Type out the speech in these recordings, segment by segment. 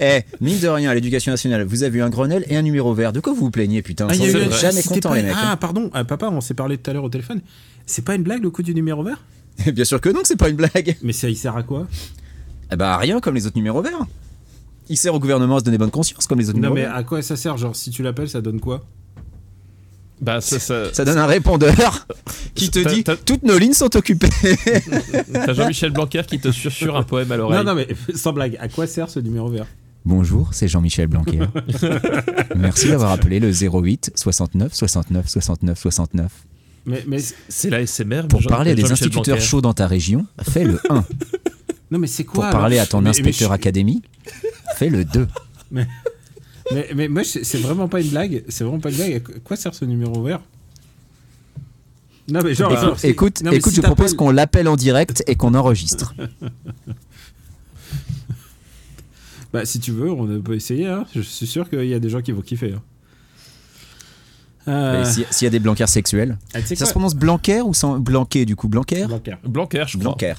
Eh, mine de rien, à l'éducation nationale, vous avez eu un Grenelle et un numéro vert. De quoi vous vous plaignez, putain Ah, eu- jamais content, pas- les mecs. Ah, pardon, ah, papa, on s'est parlé tout à l'heure au téléphone. C'est pas une blague le coup du numéro vert? Bien sûr que non, c'est pas une blague. Mais ça, il sert à quoi? Eh bah, rien comme les autres numéros verts. Il sert au gouvernement à se donner bonne conscience, comme les autres Non, numéros mais verts. à quoi ça sert? Genre, si tu l'appelles, ça donne quoi? Bah, ça, ça- Ça donne un répondeur qui te dit toutes nos lignes sont occupées. t'as Jean-Michel Blanquer qui te susurre un poème à l'oreille. Non, non, mais sans blague, à quoi sert ce numéro vert? Bonjour, c'est Jean-Michel Blanquer. Merci d'avoir appelé le 08 69 69 69 69. mais, mais, C'est la SMR. Pour Jean- parler à des instituteurs chauds dans ta région, fais le 1. Non, mais c'est Pour quoi alors parler à ton Mais- mais inspecteur je- académie, fais le 2. Mais, mais moi, c'est vraiment pas une blague. C'est vraiment pas une blague. À quoi sert ce numéro vert Non, mais genre. Écoute, c'est- écoute, non, mais écoute, si je propose qu'on l'appelle en direct et qu'on enregistre. Bah, si tu veux, on peut essayer. hein. Je suis sûr qu'il y a des gens qui vont kiffer. hein. Euh, S'il y a des blanquers sexuels. ah, Ça se prononce Blanquer ou sans Blanquer du coup Blanquer? Blanquer. Blanquer, je crois. Blanquer.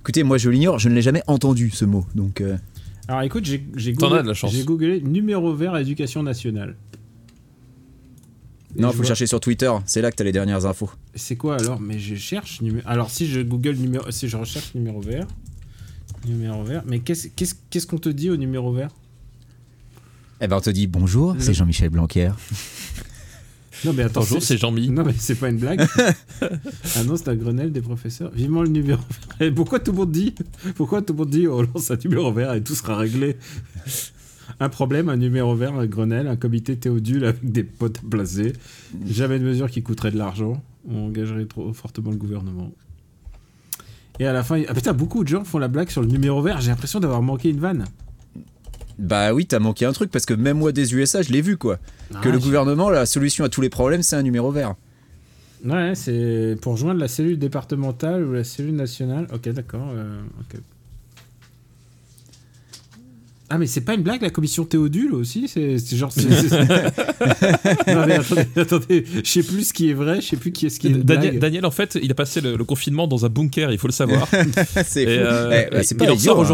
Écoutez, moi je l'ignore, je ne l'ai jamais entendu ce mot. Donc euh, Alors écoute, j'ai googlé, j'ai numéro vert éducation nationale. Et non, faut vois- chercher sur Twitter, c'est là que t'as les dernières infos. C'est quoi alors? Mais je cherche numé- Alors si je google numéro, si je recherche numéro vert, numéro vert. Mais qu'est-ce qu'est-ce qu'est-ce qu'on te dit au numéro vert? Eh ben on te dit bonjour, Le- c'est Jean-Michel Blanquer. Non mais attends, Bonjour, c'est Jean-Mi. Non mais c'est pas une blague. ah non, c'est un Grenelle des professeurs. Vivement le numéro vert. Et pourquoi tout le monde dit Pourquoi tout le monde dit on lance un numéro vert et tout sera réglé? Un problème, un numéro vert, un Grenelle, un comité théodule avec des potes à placer. Jamais de mesure qui coûterait de l'argent. On engagerait trop fortement le gouvernement. Et à la fin, il- ah putain, beaucoup de gens font la blague sur le numéro vert. J'ai l'impression d'avoir manqué une vanne. Bah oui, t'as manqué un truc parce que même moi des USA, je l'ai vu quoi. que le Ah, gouvernement, la solution à tous les problèmes, c'est un numéro vert. Ouais, c'est pour joindre la cellule départementale ou la cellule nationale. Ok, d'accord. euh. Ah, mais c'est pas une blague, la commission Théodule aussi C'est genre. c'est- non, mais attendez, attendez, je sais plus ce qui est vrai, je sais plus qui est ce qui est Daniel, en fait, il a passé le, le confinement dans un bunker, il faut le savoir. c'est euh, Eh, bah, il pas en idiot, sort hein.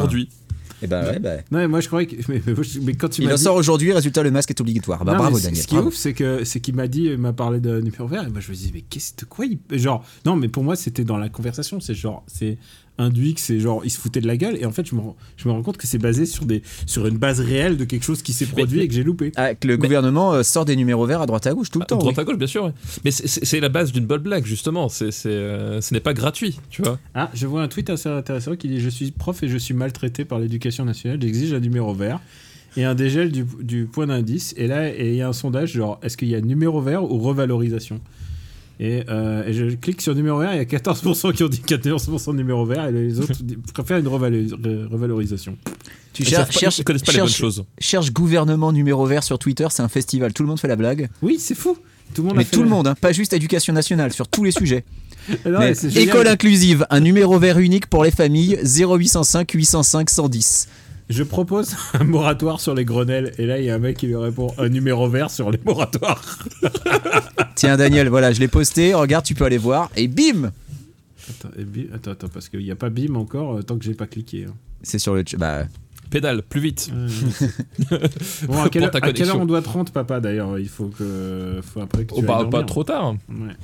Aujourd'hui. Eh bah ouais, bah. Non, mais moi je croyais que. Mais, quand tu Il en dit. sort aujourd'hui, résultat, le masque est obligatoire. Bah Non, bravo Daniel. Ce qui est ouf, c'est que c'est qu'il m'a dit, il m'a parlé de numéro vert, et moi je me dis mais qu'est-ce de quoi il genre non mais pour moi c'était dans la conversation, c'est genre c'est induit que c'est genre il se foutait de la gueule et en fait je me rends- je me rends compte que c'est basé sur des sur une base réelle de quelque chose qui s'est produit mais- et que j'ai loupé. Ah, que le gouvernement euh, sort des numéros verts à droite à gauche tout le À temps. droite oui. à gauche, bien sûr. ouais. Mais c'est- la base d'une bonne blague, justement. C'est c'est, euh, ce n'est pas gratuit, tu vois. Ah, je vois un tweet assez intéressant qui dit je suis prof et je suis maltraité par l'éducation nationale, j'exige un numéro vert. Et un dégel du, du point d'indice. Et là, il y a un sondage genre, est-ce qu'il y a numéro vert ou revalorisation? Et, euh, et je clique sur numéro vert, il y a 14% qui ont dit 14% de numéro vert et les autres préfèrent une revalorisation. Tu savent pas- cherches- connaissent pas les bonnes choses. cherche gouvernement numéro vert sur Twitter, c'est un festival. Tout le monde fait la blague. Oui, c'est fou. Tout le monde a Mais fait tout le monde, hein, pas juste éducation nationale, sur tous les sujets. Non, Mais mais c'est génial. école inclusive, un numéro vert unique pour les familles 0805 805 110. Je propose un moratoire sur les grenelles. Et là, il y a un mec qui lui répond un numéro vert sur les moratoires. Tiens Daniel, voilà, je l'ai posté, regarde, tu peux aller voir, et bim Attends, et bi- attends, attends, parce qu'il n'y a pas BIM encore euh, tant que j'ai pas cliqué. hein. C'est sur le... Bah, Pédale, plus vite. Bon, à quelle, à heure on doit te rendre, papa, d'ailleurs? Il faut que. Faut après que tu Oh, bah, dormir. pas trop tard. Ouais.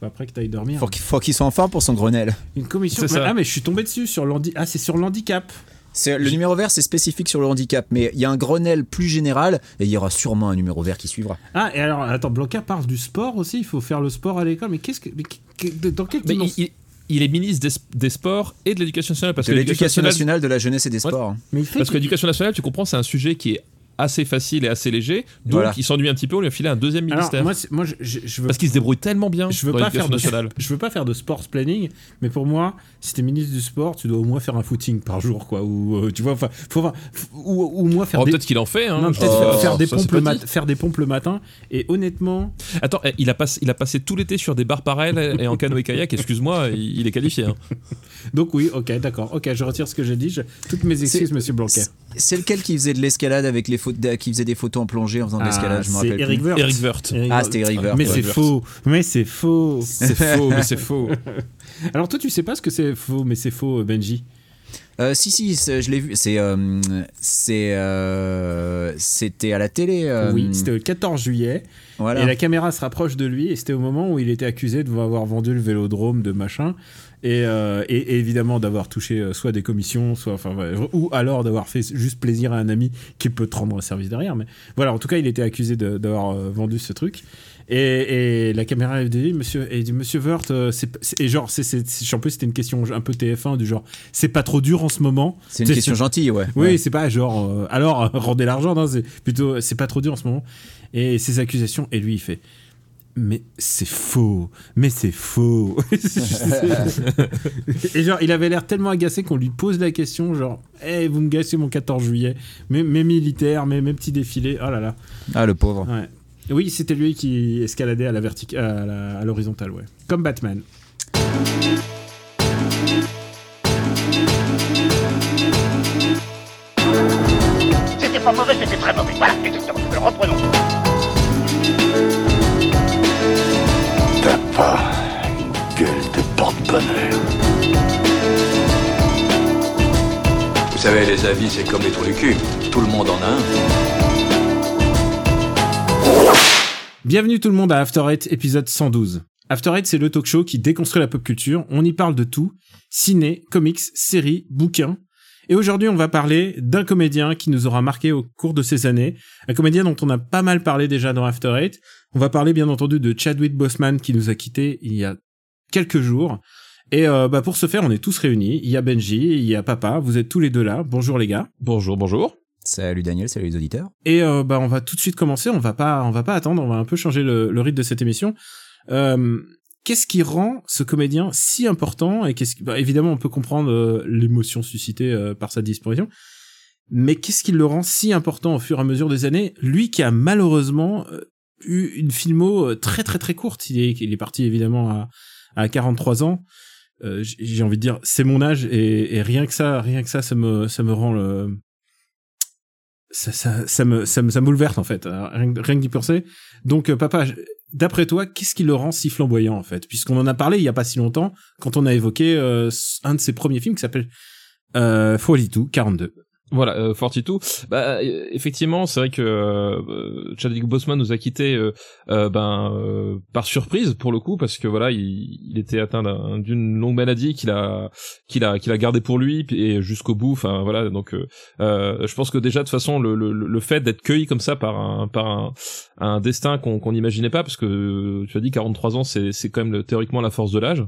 Faut après que tu ailles dormir. faut qu'il faut qu'il soit en forme pour son Grenelle. Une commission. C'est ça. Ah, mais je suis tombé dessus sur l'handi. Ah, c'est sur l'handicap. C'est- Le numéro vert, c'est spécifique sur le handicap, mais il y a un Grenelle plus général, et il y aura sûrement un numéro vert qui suivra. Ah, et alors, attends, Blanca parle du sport aussi. Il faut faire le sport à l'école. Mais qu'est-ce que. mais qu- qu- dans quelle Mais il, il- il est ministre des, des sports et de l'éducation nationale. Parce de que l'éducation nationale, de la jeunesse et des sports. hein. Mais il fait. Parce que l'éducation nationale, tu comprends, c'est un sujet qui est assez facile et assez léger. Donc Voilà. il s'ennuie un petit peu, on lui a filé un deuxième Alors, ministère. moi, c'est- moi je, je- je veux Parce qu'il se débrouille tellement bien je veux dans pas faire de, nationale. je veux pas faire de sports planning mais pour moi si t'es ministre du sport tu dois au moins faire un footing par jour quoi ou euh, tu vois enfin faut voir- f- ou, ou au moins faire Oh, des peut-être qu'il en fait. Hein, non, je- peut-être Oh, faire, faire des pompes le mat- faire des pompes le matin et honnêtement Attends, eh, il a, passé, il a passé tout l'été sur des barres parallèles et en canoë-kayak, excuse-moi, il, est qualifié. hein. donc oui ok d'accord ok je retire ce que j'ai dit je- toutes mes excuses C'est- monsieur Blanquer C'est lequel qui faisait de l'escalade avec les photos, qui faisait des photos en plongée en faisant de l'escalade, je me Ah, c'est rappelle Eric plus. Eric. Eric Ah, c'était Eric Wirth, mais ouais. c'est faux mais c'est faux C'est faux, mais c'est faux. alors toi tu sais pas ce que c'est faux mais c'est faux Benji Euh, si, si, je l'ai vu. C'est, euh, c'est, euh, c'était à la télé. euh, Oui, c'était le 14 juillet. Voilà. Et la caméra se rapproche de lui, et c'était au moment où il était accusé de avoir vendu le vélodrome de machin, et, euh, et, et évidemment d'avoir touché euh, soit des commissions, soit, enfin, ouais, ou alors d'avoir fait juste plaisir à un ami qui peut te rendre un service derrière. Mais voilà, en tout cas, il était accusé d'avoir euh, vendu ce truc. Et, et la caméra dit, monsieur, et dit, monsieur Wörth, et genre, c'est, en plus, c'était une question un peu TF1 du genre, c'est pas trop dur en ce moment? C'est une question gentille, ouais. oui, Ouais. c'est pas genre euh, alors rendez l'argent, c'est plutôt c'est pas trop dur en ce moment. Et ses accusations et lui il fait mais c'est faux, mais c'est faux. et genre il avait l'air tellement agacé qu'on lui pose la question genre hey, vous me gâchez mon 14 juillet, mes, mes militaires, mes, mes petits défilés. Oh là là. Ah, le pauvre. Ouais. Oui, c'était lui qui escaladait à la vertic à la- à l'horizontale, ouais. Comme Batman. C'était pas mauvais, c'était très mauvais. Voilà, exactement. Reprenons. Pas une gueule de porte-bonheur. Vous savez, les avis, c'est comme les trous du cul. Tout le monde en a un. Bienvenue tout le monde à After Eight, épisode 112. After Eight, c'est le talk show qui déconstruit la pop culture. On y parle de tout. Ciné, comics, séries, bouquins. Et aujourd'hui, on va parler d'un comédien qui nous aura marqué au cours de ces années. Un comédien dont on a pas mal parlé déjà dans After Eight. On va parler bien entendu de Chadwick Boseman qui nous a quittés il y a quelques jours. Et euh, bah pour ce faire, on est tous réunis. Il y a Benji, il y a Papa. Vous êtes tous les deux là. Bonjour les gars. Bonjour, bonjour. Salut Daniel, salut les auditeurs. Et euh, bah on va tout de suite commencer. On va pas, on va pas attendre. On va un peu changer le, le rythme de cette émission. Euh, Qu'est-ce qui rend ce comédien si important et qu'est-ce qui, bah, évidemment on peut comprendre euh, l'émotion suscitée euh, par sa disparition, mais qu'est-ce qui le rend si important au fur et à mesure des années? Lui qui a malheureusement euh, eu une filmo très très très courte. Il est, parti évidemment à, à 43 ans. J'ai envie de dire c'est mon âge et, rien que ça, rien que ça, ça me ça me rend le ça, ça, ça me ça me ça me bouleverse en fait rien, que- d'y penser donc papa d'après toi qu'est-ce qui le rend si flamboyant en fait? Puisqu'on en a parlé il y a pas si longtemps quand on a évoqué euh, un de ses premiers films qui s'appelle euh, 42 42 Voilà, euh, 42. Bah, euh, effectivement, c'est vrai que euh, Chadwick Boseman nous a quittés euh, euh, ben, par surprise pour le coup, parce que voilà, il, il était atteint d'un- d'une longue maladie qu'il a, qu'il a, qu'il a gardé pour lui et jusqu'au bout. Enfin voilà, donc je pense que déjà de toute façon, le, le, le fait d'être cueilli comme ça par un, par un, un destin qu'on qu'on n'imaginait pas, parce que tu as dit 43 ans, c'est c'est quand même théoriquement la force de l'âge.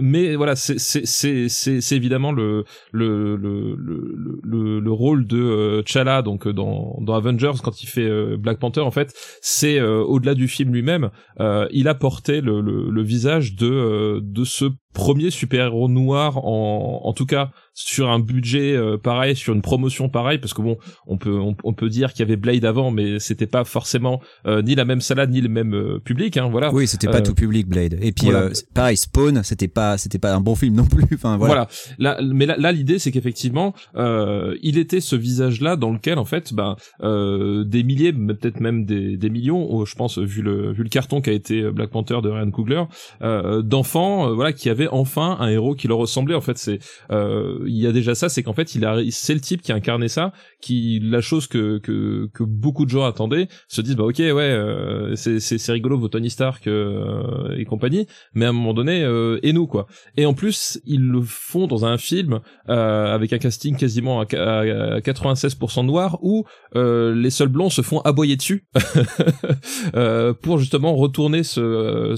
Mais voilà, c'est c'est c'est c'est c'est évidemment le le le le, le, le rôle de euh, T'Challa donc euh, dans dans Avengers quand il fait euh, Black Panther en fait c'est euh, au-delà du film lui-même euh, il a porté le, le, le visage de de ce premier super-héros noir en en tout cas sur un budget euh, pareil sur une promotion pareille parce que bon on peut on, on peut dire qu'il y avait Blade avant mais c'était pas forcément euh, ni la même salade ni le même euh, public hein voilà Oui, c'était pas Euh, tout public Blade. Et puis voilà. euh, pareil, Spawn, c'était pas, c'était pas un bon film non plus. Enfin voilà. Voilà. Là, mais là, là, l'idée, c'est qu'effectivement, euh, il était ce visage-là dans lequel, en fait, ben, euh, des milliers, peut-être même des, des millions, oh, je pense, vu le, vu le carton qu'a été Black Panther de Ryan Coogler, euh, d'enfants, voilà, qui avaient enfin un héros qui leur ressemblait. En fait, c'est, euh, il y a déjà ça, c'est qu'en fait, il a, c'est le type qui a incarné ça, qui, la chose que que, beaucoup de gens attendaient, se disent, bah ok, ouais, euh, c'est, c'est, rigolo, vos Tony Stark euh, et compagnie, mais à un moment donné, et nous, quoi. Et en plus, ils le font dans un film avec un casting quasiment à, à- à 96% noir où les seuls blancs se font aboyer dessus pour justement retourner ce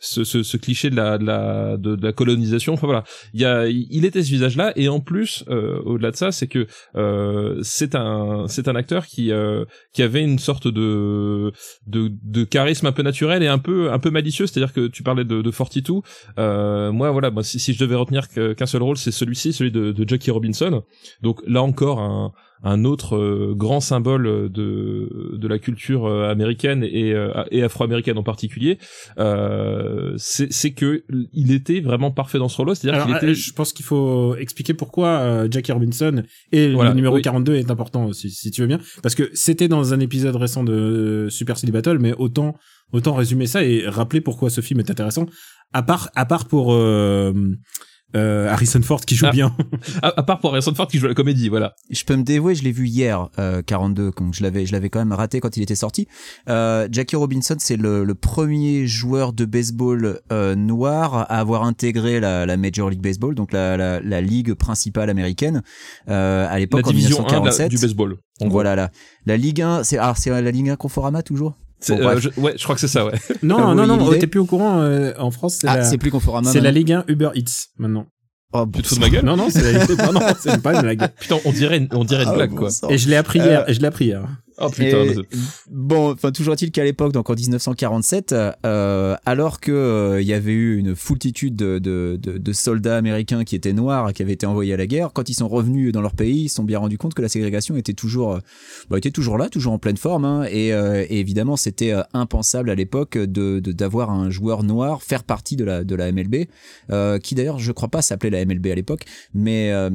ce, ce, cliché de la, de, la colonisation. Enfin voilà, il était ce visage-là et en plus euh, au-delà de ça, c'est que euh, c'est un c'est un acteur qui euh, qui avait une sorte de de charisme un peu naturel et un peu un peu malicieux. C'est-à-dire que tu parlais de, de 42 moi, voilà, si, je devais retenir qu'un seul rôle, c'est celui-ci, celui de, de Jackie Robinson. Donc là encore, un, un autre euh, grand symbole de, de la culture euh, américaine et, euh, et afro-américaine en particulier. Euh, c'est que il était vraiment parfait dans ce rôle-là. C'est-à-dire qu'il euh, était je pense qu'il faut expliquer pourquoi euh, Jackie Robinson et Voilà, le numéro oui. 42 est important si, si tu veux bien parce que c'était dans un épisode récent de Super City Battle mais autant autant résumer ça et rappeler pourquoi ce film est intéressant à part à part pour euh, euh, Harrison Ford qui joue Ah. bien. À, à part pour Harrison Ford qui joue à la comédie, voilà. Je peux me dévouer, je l'ai vu hier, euh, 42, donc je l'avais, je l'avais quand même raté quand il était sorti. Euh, Jackie Robinson, c'est le, le premier joueur de baseball euh, noir à avoir intégré la, la Major League Baseball, donc la, la, la ligue principale américaine euh, à l'époque en division 1 de la- 1947. du baseball. en gros. Voilà la, la Ligue 1, c'est ah, c'est la Ligue 1 Conforama toujours? Bon, euh, je- ouais, je crois que c'est ça, ouais. Non, non, non, t'es plus au courant. euh, en France, c'est Ah, la, c'est plus Conforama. c'est la. Ligue 1 Uber Eats maintenant. Oh, bon Tu te fous de ma gueule Non, non, c'est la Ligue non, non, c'est pas une blague. Putain, on dirait, une- on dirait une Ah, blague, bon quoi. sang. Et je l'ai appris Euh, hier. Et je l'ai appris hier. Oh putain. Et, bon, enfin toujours est-il qu'à l'époque, donc en 1947, euh, alors que euh, il y avait eu une foultitude de, de, de, de soldats américains qui étaient noirs, qui avaient été envoyés à la guerre, quand ils sont revenus dans leur pays, ils se sont bien rendus compte que la ségrégation était toujours, euh, bah, était toujours là, toujours en pleine forme, hein, et, euh, et évidemment c'était euh, impensable à l'époque de de- d'avoir un joueur noir faire partie de la de la MLB, euh, qui d'ailleurs je crois pas s'appelait la MLB à l'époque, mais euh,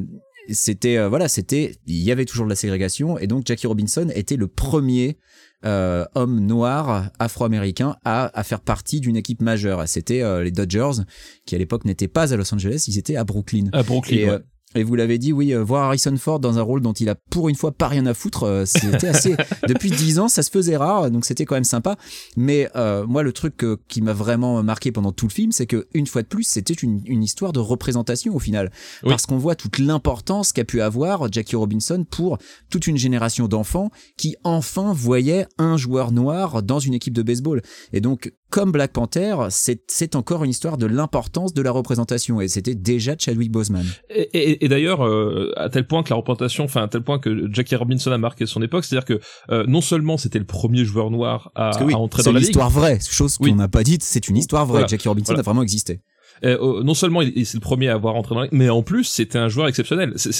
c'était euh, voilà c'était il y avait toujours de la ségrégation et donc Jackie Robinson était le premier euh, homme noir afro-américain à, à faire partie d'une équipe majeure c'était euh, les Dodgers qui à l'époque n'étaient pas à Los Angeles ils étaient à Brooklyn À Brooklyn, et, ouais. Et vous l'avez dit, oui, euh, voir Harrison Ford dans un rôle dont il a pour une fois pas rien à foutre, euh, c'était assez. Depuis dix ans, ça se faisait rare, donc c'était quand même sympa. Mais euh, moi, le truc euh, qui m'a vraiment marqué pendant tout le film, c'est que une fois de plus, c'était une, une histoire de représentation au final, Oui. parce qu'on voit toute l'importance qu'a pu avoir Jackie Robinson pour toute une génération d'enfants qui enfin voyaient un joueur noir dans une équipe de baseball. Et donc, comme Black Panther, c'est c'est encore une histoire de l'importance de la représentation, et c'était déjà Chadwick Boseman. Et, et- et d'ailleurs, euh, à tel point que la représentation, enfin à tel point que Jackie Robinson a marqué son époque, c'est-à-dire que euh, non seulement c'était le premier joueur noir à, oui, à entrer c'est dans une la ligue, histoire vraie, chose qu'on n'a pas dite, c'est une histoire vraie. Voilà. Jackie Robinson Voilà. a vraiment existé. Euh, euh, non seulement il, il- c'est le premier à avoir entré dans ligue, mais en plus c'était un joueur exceptionnel. C'est-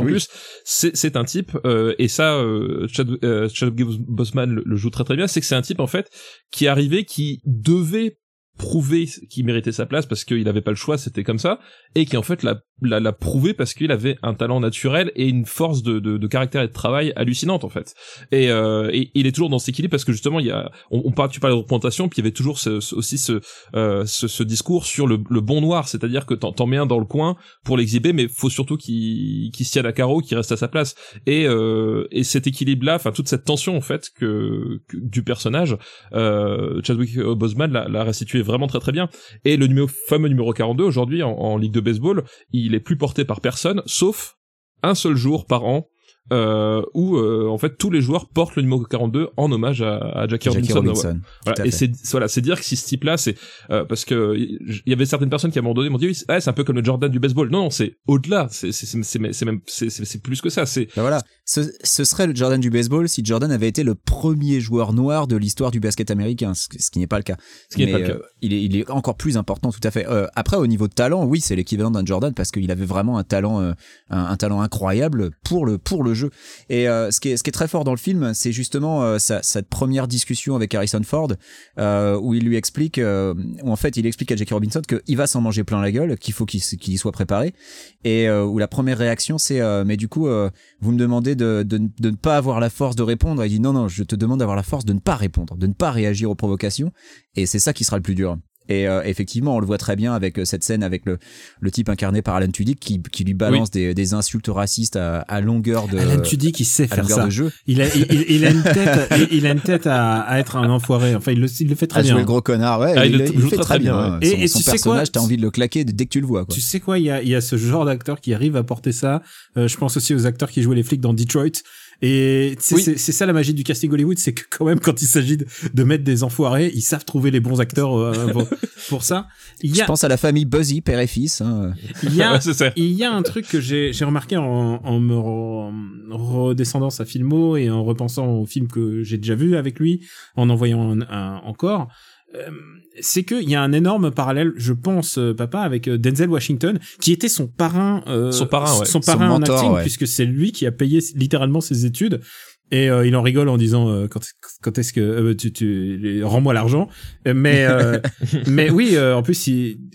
Oui. plus c'est c'est un type euh, et ça euh, Chad, euh, Chadwick Boseman le, le joue très très bien, c'est que c'est un type en fait qui est arrivé qui devait prouver qu'il méritait sa place parce qu'il avait pas le choix, c'était comme ça, et qui en fait l'a l'a, l'a prouvé parce qu'il avait un talent naturel et une force de, de, de caractère et de travail hallucinante en fait. Et, euh, et il est toujours dans cet équilibre parce que justement il y a, on, on parle, tu parles de représentation, puis il y avait toujours ce, ce- aussi ce, euh, ce, ce discours sur le, le bon noir, c'est-à-dire que t'en, t'en mets un dans le coin pour l'exhiber, mais faut surtout qu'il, qu'il tienne à carreau, qu'il reste à sa place. Et, euh, et cet équilibre-là, enfin toute cette tension en fait que, que- du personnage, euh, Chadwick Boseman l'a, l'a restitué vraiment très très bien. Et le numéro, fameux numéro 42 aujourd'hui en ligue de baseball, il est plus porté par personne, sauf un seul jour par an. Euh, où euh, en fait tous les joueurs portent le numéro 42 en hommage à, à Jackie, Jackie Robinson. Robinson. Voilà, et c'est voilà, c'est dire que si ce type-là, c'est euh, parce que il y avait certaines personnes qui à un moment donné m'ont dit oui, c'est un peu comme le Jordan du baseball. Non, non, c'est au-delà. C'est c'est c'est c'est c'est même c'est plus que ça. C'est Ben voilà, ce, ce serait le Jordan du baseball si Jordan avait été le premier joueur noir de l'histoire du basket américain, ce, ce qui n'est pas le cas. ce qui n'est pas le cas. euh, il, est, il est encore plus important, tout à fait. Euh, après, au niveau de talent, oui, c'est l'équivalent d'un Jordan parce qu'il avait vraiment un talent, euh, un, un talent incroyable pour le pour le jeu. Et euh, ce qui est très fort dans le film, c'est justement euh, cette première discussion avec Harrison Ford euh, où il lui explique, où en fait il explique à Jackie Robinson qu'il va s'en manger plein la gueule, qu'il faut qu'il y soit préparé, et où la première réaction c'est mais du coup vous me demandez de, de, de ne pas avoir la force de répondre. Il dit non non, je te demande d'avoir la force de ne pas répondre, de ne pas réagir aux provocations, et c'est ça qui sera le plus dur. Et euh, effectivement, on le voit très bien avec euh, cette scène avec le, le type incarné par Alan Tudyk qui, qui lui balance des, des insultes racistes à, à longueur de Alan Tudyk, il sait faire ça. de jeu. Il a, il, il- il a une tête, il, il a une tête à, à être un enfoiré. Enfin, il le, il le fait très à bien. jouer le gros connard, ouais, Ah, il il, le il joue fait très, bien. Son, Et- son tu sais quoi personnage, t'as envie de le claquer dès que tu le vois. Quoi. Tu sais quoi, il y a, il y a ce genre d'acteur qui arrive à porter ça. Euh, je pense aussi aux acteurs qui jouaient les flics dans Detroit. Et Oui. c'est ça la magie du casting Hollywood, c'est que quand même quand il s'agit de, de mettre des enfoirés, ils savent trouver les bons acteurs euh, pour, pour ça. Il y Je a, pense à la famille Buzzy, père et fils. hein. il y a, Ouais, il y a un truc que j'ai j'ai remarqué en, en me re- redescendant sa filmo et en repensant au film que j'ai déjà vu avec lui, en en voyant un, un- encore. Euh, c'est qu'il y a un énorme parallèle, je pense, euh, papa, avec euh, Denzel Washington, qui était son parrain, euh, Son parrain, ouais. son Son parrain en acting, ouais. puisque c'est lui qui a payé littéralement ses études. Et euh, il en rigole en disant euh, quand, quand est-ce que euh, tu, tu rends-moi l'argent. Mais euh, mais oui, euh, en plus,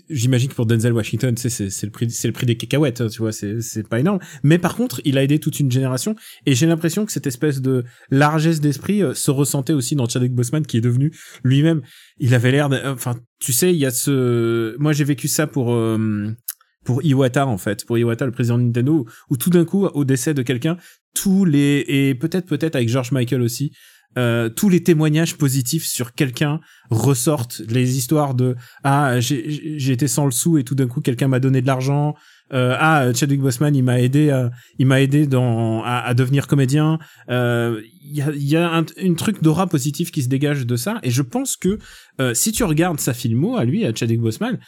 j'imagine que pour Denzel Washington, c'est c'est le prix, c'est le prix des cacahuètes, hein, tu vois, c'est c'est pas énorme. Mais par contre, il a aidé toute une génération, et j'ai l'impression que cette espèce de largesse d'esprit euh, se ressentait aussi dans Chadwick Boseman, qui est devenu lui-même. Il avait l'air, enfin, tu sais, il y a ce, moi j'ai vécu ça pour. euh, pour Iwata en fait, pour Iwata le président de Nintendo, où tout d'un coup au décès de quelqu'un, tous les et peut-être peut-être avec George Michael aussi, euh, tous les témoignages positifs sur quelqu'un ressortent. Les histoires de ah j'ai été sans le sou et tout d'un coup quelqu'un m'a donné de l'argent euh, ah Chadwick Boseman il m'a aidé à, il m'a aidé dans à, à devenir comédien. Euh, il y a y a un, truc d'aura positif qui se dégage de ça. Et je pense que euh, si tu regardes sa filmo à lui à Chadwick Boseman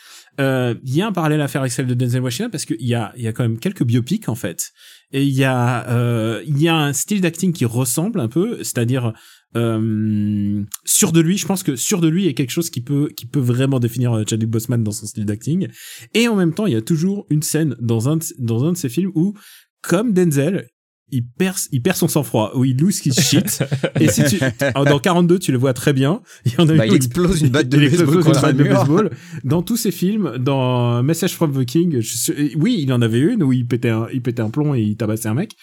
euh, il y a un parallèle à faire avec celle de Denzel Washington parce qu'il y a il y a quand même quelques biopics en fait. Et il y a euh, il y a un style d'acting qui ressemble un peu c'est-à-dire euh, sûr de lui je pense que sûr de lui est quelque chose qui peut qui peut vraiment définir euh, Chadwick Boseman dans son style d'acting et en même temps il y a toujours une scène dans un de, dans un de ses films où comme Denzel il perd, il perd son sang-froid, où il lose his shit. et si tu, dans 42, tu le vois très bien. Il y en a Bah, une il explose une batte de baseball contre un baseball. Dans tous ses films, dans Message from the King, je oui, il en avait une où il pétait un, il pétait un plomb et il tabassait un mec.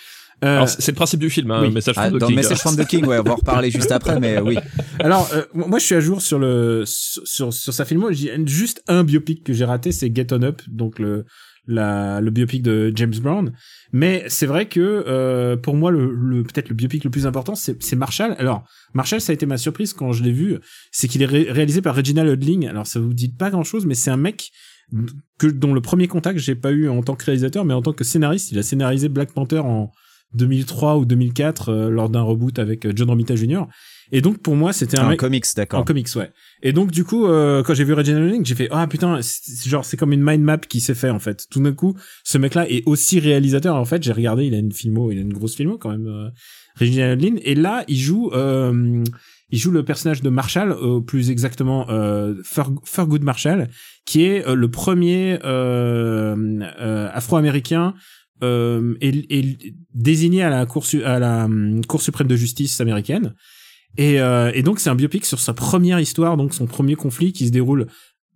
Euh, Alors, c'est le principe du film, hein, oui. message Ah, from the dans King. Message from the King, ouais, on va en reparler juste après, mais oui. Alors, euh, moi, je suis à jour sur le sur sur, sa filmo. J'ai juste un biopic que j'ai raté, c'est Get On Up, donc le la le biopic de James Brown. Mais c'est vrai que euh, pour moi, le, le peut-être le biopic le plus important, c'est c'est Marshall. Alors, Marshall, ça a été ma surprise quand je l'ai vu, c'est qu'il est ré- réalisé par Reginald Hudling. Alors, ça vous dit pas grand-chose, mais c'est un mec que dont le premier contact j'ai pas eu en tant que réalisateur, mais en tant que scénariste. Il a scénarisé Black Panther en 2003 ou 2004 euh, lors d'un reboot avec euh, John Romita Jr. Et donc pour moi, c'était un En mec comics, en d'accord. comics, ouais. Et donc du coup, euh, quand j'ai vu Reginald Link, j'ai fait ah putain, genre c'est comme une mind map qui s'est fait en fait. Tout d'un coup, ce mec-là est aussi réalisateur. En fait, j'ai regardé, il a une filmo, il a une grosse filmo quand même, euh, Reginald Lynn. Et là, il joue, euh, il joue le personnage de Marshall, euh, plus exactement euh, Marshall, qui est euh, le premier euh, euh, Afro-américain euh, désigné à la hum, Cour suprême de justice américaine. Et, euh, et donc c'est un biopic sur sa première histoire, donc son premier conflit qui se déroule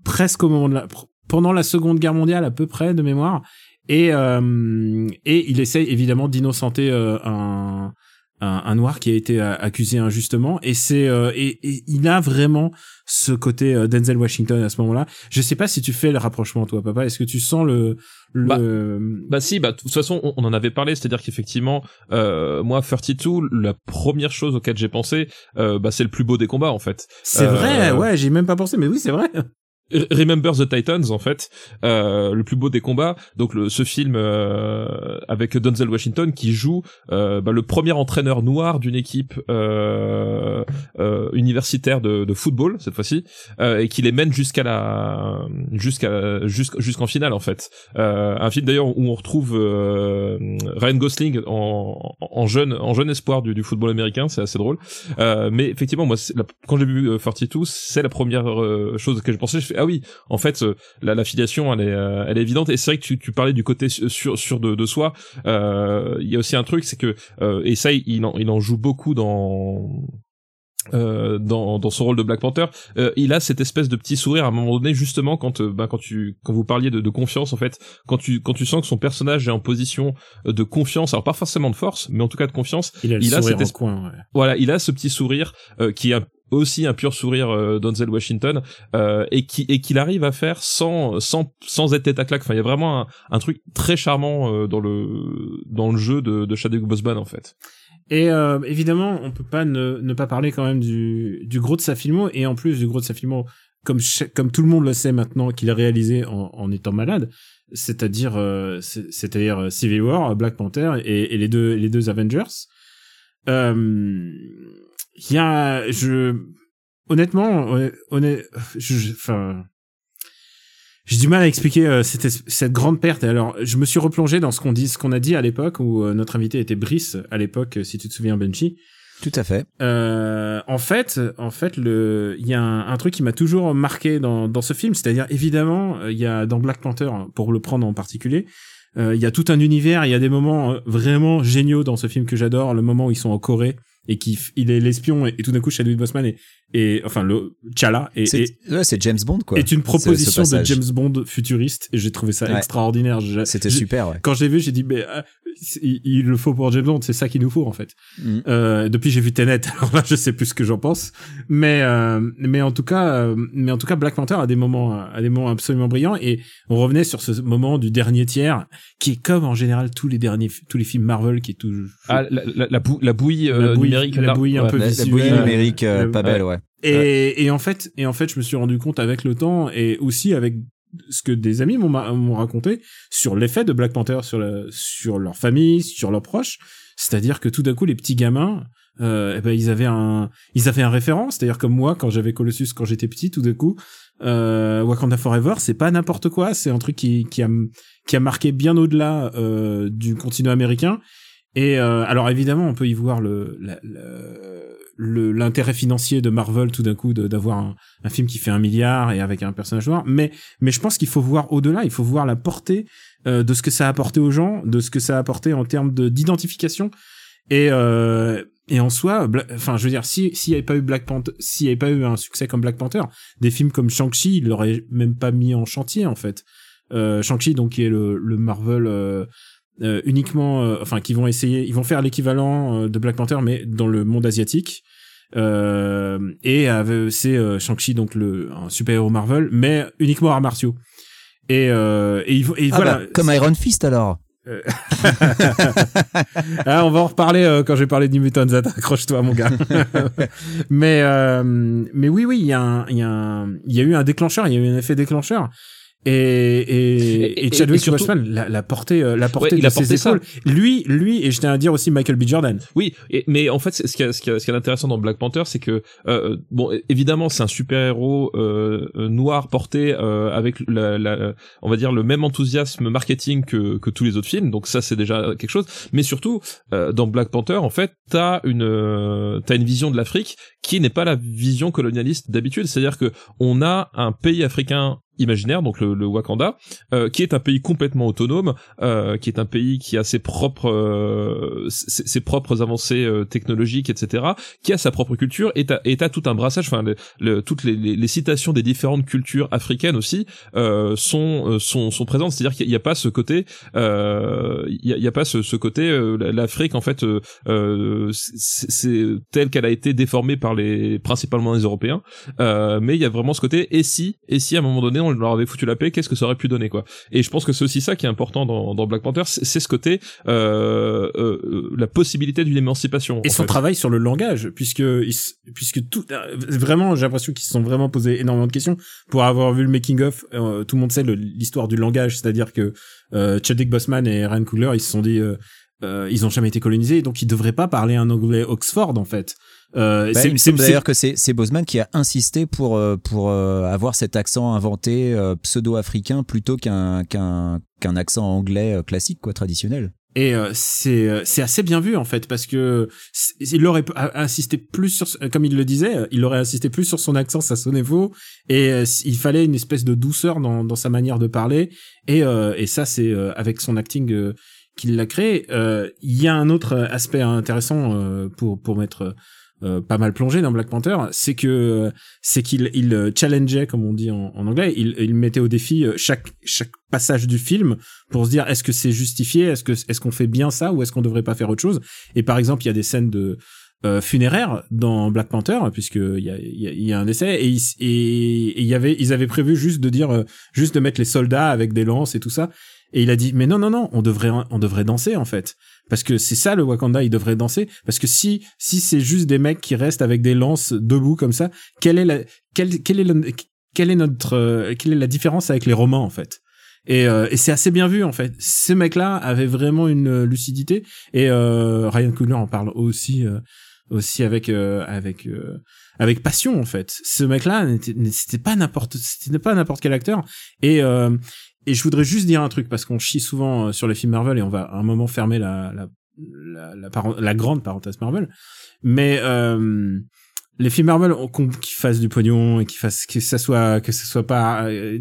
presque au moment de la pendant la Seconde Guerre mondiale à peu près de mémoire. Et euh, et il essaye évidemment d'innocenter euh, un, un un noir qui a été euh, accusé injustement. Et c'est euh, et, et il a vraiment ce côté euh, Denzel Washington à ce moment-là. Je sais pas si tu fais le rapprochement toi, papa. Est-ce que tu sens le le Bah si, bah de toute façon on, on en avait parlé, c'est-à-dire qu'effectivement, euh, moi 32, la première chose auquel j'ai pensé, euh, bah c'est le plus beau des combats en fait. c'est euh, vrai, ouais, j'ai même pas pensé, mais oui, c'est vrai. Remember the Titans en fait, euh, le plus beau des combats. Donc le, ce film euh, avec Denzel Washington qui joue euh, bah, le premier entraîneur noir d'une équipe euh, euh, universitaire de, de football cette fois-ci euh, et qui les mène jusqu'à la jusqu'à jusqu'- jusqu'en finale en fait. Un film d'ailleurs où on retrouve Ryan Gosling en, en jeune en jeune espoir du, du football américain, c'est assez drôle. Mais effectivement moi la- quand j'ai vu euh, 32, c'est la première chose que. Je fais ah oui, en fait euh, la, la filiation elle est euh, elle est évidente et c'est vrai que tu, tu parlais du côté sur de, de soi. Euh, Il y a aussi un truc c'est que euh, et ça il en il en joue beaucoup dans euh, dans, dans son rôle de Black Panther, euh, il a cette espèce de petit sourire à un moment donné justement quand euh, bah, quand tu quand vous parliez de, de confiance en fait, quand tu quand tu sens que son personnage est en position de confiance, alors pas forcément de force, mais en tout cas de confiance, Il a le Il a esp- coin, ouais. voilà, il a ce petit sourire euh, qui est aussi un pur sourire euh, Washington euh, et qui et qu'il arrive à faire sans sans sans être tête à claque. Enfin, il y a vraiment un, un truc très charmant euh, dans le dans le jeu de, de Chadwick Boseman en fait. Et euh, évidemment, on peut pas ne, ne pas parler quand même du, du gros de sa filmo, et en plus du gros de sa filmo, comme, comme tout le monde le sait maintenant qu'il a réalisé en, en étant malade, c'est-à-dire euh, c'est- c'est-à-dire euh, Civil War, Black Panther et, et les deux les deux Avengers. Euh, Il y a, je honnêtement, je, enfin. J'ai du mal à expliquer euh, cette, cette grande perte. Et alors, je me suis replongé dans ce qu'on dit, ce qu'on a dit à l'époque où euh, notre invité était Brice à l'époque, euh, si tu te souviens, Benchy. Tout à fait. Euh, en fait, en fait, le, il y a un, un truc qui m'a toujours marqué dans, dans ce film, c'est-à-dire évidemment, il y a dans Black Panther, pour le prendre en particulier, il y a tout un univers, il y a des moments vraiment géniaux dans ce film que j'adore, le moment où ils sont en Corée et qu'il f- il est l'espion et, et tout d'un coup Chadwick Boseman et, et enfin le T'Challa et, C'est et- ouais, c'est James Bond, quoi. est une ce- ce proposition de. James Bond futuriste et j'ai trouvé ça Ouais. extraordinaire. C'était j'ai- super, ouais. Quand je l'ai vu, j'ai dit mais euh, il, il le faut pour James Bond, c'est ça qu'il nous faut en fait. Mm. Euh, depuis j'ai vu Tenet, alors là je sais plus ce que j'en pense, mais euh, mais en tout cas, euh, mais en tout cas Black Panther a des moments a des moments absolument brillants et on revenait sur ce moment du dernier tiers qui est comme en général tous les derniers tous les films Marvel qui est tout Ah, la, la, la, bou- la bouillie, La euh, bouillie- numérique. la bouillie un Ouais. peu La, la visuel, bouillie euh, numérique, euh, pas belle, ouais. Et, et en fait, et en fait, je me suis rendu compte avec le temps et aussi avec ce que des amis m'ont raconté sur l'effet de Black Panther sur la, sur leur famille, sur leurs proches. C'est-à-dire que tout d'un coup, les petits gamins, euh, eh ben, ils avaient un, ils avaient un référent. C'est-à-dire comme moi, quand j'avais Colossus quand j'étais petit, tout d'un coup, euh, Wakanda Forever, c'est pas n'importe quoi. C'est un truc qui, qui a, qui a marqué bien au-delà euh, du continent américain. Et euh, alors évidemment, on peut y voir le la- l'intérêt financier de Marvel tout d'un coup d'avoir un, un film qui fait un milliard et avec un personnage noir. Mais mais je pense qu'il faut voir au-delà. Il faut voir la portée euh, de ce que ça a apporté aux gens, de ce que ça a apporté en termes de d'identification. Et euh, et en soi, enfin, je veux dire, si s'il n'y avait pas eu Black Panther, s'il n'y avait pas eu un succès comme Black Panther, des films comme Shang-Chi, ils l'auraient même pas mis en chantier en fait. Euh, Shang-Chi, donc qui est le, le Marvel euh, euh, uniquement, euh, enfin, qui vont essayer, ils vont faire l'équivalent euh, de Black Panther, mais dans le monde asiatique. Euh, et euh, c'est euh, Shang-Chi, donc le un super-héros Marvel, mais uniquement arts martiaux. Et, euh, et, ils vont- et Ah voilà. bah, comme Iron Fist alors. Ah, on va en reparler euh, quand je vais parler de New Mutants. Accroche-toi, mon gars. mais, euh, mais oui, oui, il y a un, il y a un, il y a eu un déclencheur, il y a eu un effet déclencheur. Et, et, Et- et, Chadwick surtout- Boseman, la, la portée, euh, la portée Ouais, il de a ses ça. épaules. Lui, lui, et je tiens à dire aussi Michael B. Jordan. Oui, mais en fait, ce qui est, ce qui est, ce qui est intéressant dans Black Panther, c'est que euh, bon, évidemment, c'est un super héros euh, euh, noir porté euh, avec la, la, on va dire le même enthousiasme marketing que, que tous les autres films. Donc ça, c'est déjà quelque chose. Mais surtout, euh, dans Black Panther, en fait, t'as une euh, t'as une vision de l'Afrique qui n'est pas la vision colonialiste d'habitude. C'est-à-dire que on a un pays africain imaginaire, donc le, le Wakanda, euh, qui est un pays complètement autonome, euh, qui est un pays qui a ses propres euh, ses, propres avancées euh, technologiques, etc., qui a sa propre culture et t'as et t'as tout un brassage, enfin le, le- toutes les, les, citations des différentes cultures africaines aussi euh, sont euh, sont sont présentes, c'est-à-dire qu'il n'y a, pas ce côté, il y, a, a pas ce, ce côté l'Afrique en fait, c'est c'est tel qu'elle a été déformée par les principalement les Européens, mais il y a vraiment ce côté et si et si à un moment donné on leur avait foutu la paix, qu'est-ce que ça aurait pu donner quoi Et je pense que c'est aussi ça qui est important dans, dans Black Panther, c'est ce côté euh, euh, la possibilité d'une émancipation. Et son fait. travail sur le langage, puisque, il puisque tout, euh, vraiment, j'ai l'impression qu'ils se sont vraiment posé énormément de questions. Pour avoir vu le making of, euh, tout le monde sait l'histoire du langage, c'est-à-dire que euh, Chadwick Boseman et Ryan Coogler, ils se sont dit, euh, euh, ils ont jamais été colonisés, donc ils devraient pas parler un anglais Oxford en fait. Euh, Bah, c'est- d'ailleurs que c'est Boseman qui a insisté pour euh, pour euh, avoir cet accent inventé euh, pseudo-africain plutôt qu'un qu'un qu'un accent anglais classique quoi traditionnel. Et euh, c'est euh, c'est assez bien vu en fait parce que il aurait insisté plus sur comme il le disait, il aurait insisté plus sur son accent, ça sonnait faux et euh, il fallait une espèce de douceur dans dans sa manière de parler et euh, et ça c'est euh, avec son acting euh, qu'il l'a créé. Euh, Il y a un autre aspect intéressant euh, pour pour mettre euh, pas mal plongé dans Black Panther, c'est que c'est qu'il il euh, challengeait comme on dit en, en anglais, il, il mettait au défi euh, chaque chaque passage du film pour se dire est-ce que c'est justifié, est-ce que est-ce qu'on fait bien ça ou est-ce qu'on devrait pas faire autre chose? Et par exemple, il y a des scènes de euh, funéraires dans Black Panther puisque il y a, y, a, y a un essai et ils- et et y avait ils avaient prévu juste de dire juste de mettre les soldats avec des lances et tout ça et il a dit mais non non non on devrait on devrait danser en fait. Parce que c'est ça le Wakanda il devrait danser. Parce que si si c'est juste des mecs qui restent avec des lances debout comme ça quelle est la quelle quelle est notre quelle est la différence avec les Romains en fait? Et, euh, et c'est assez bien vu en fait. Ces mecs là avaient vraiment une euh, lucidité. Et euh, Ryan Coogler en parle aussi euh, aussi avec euh, avec euh, avec passion en fait. Ce mec là c'était pas n'importe c'était pas n'importe quel acteur. Et euh, et je voudrais juste dire un truc parce qu'on chie souvent euh, sur les films Marvel et on va à un moment fermer la la la, la, la grande parenthèse Marvel. Mais euh, les films Marvel qui fassent du pognon et qui fassent que ça soit que ça soit pas euh,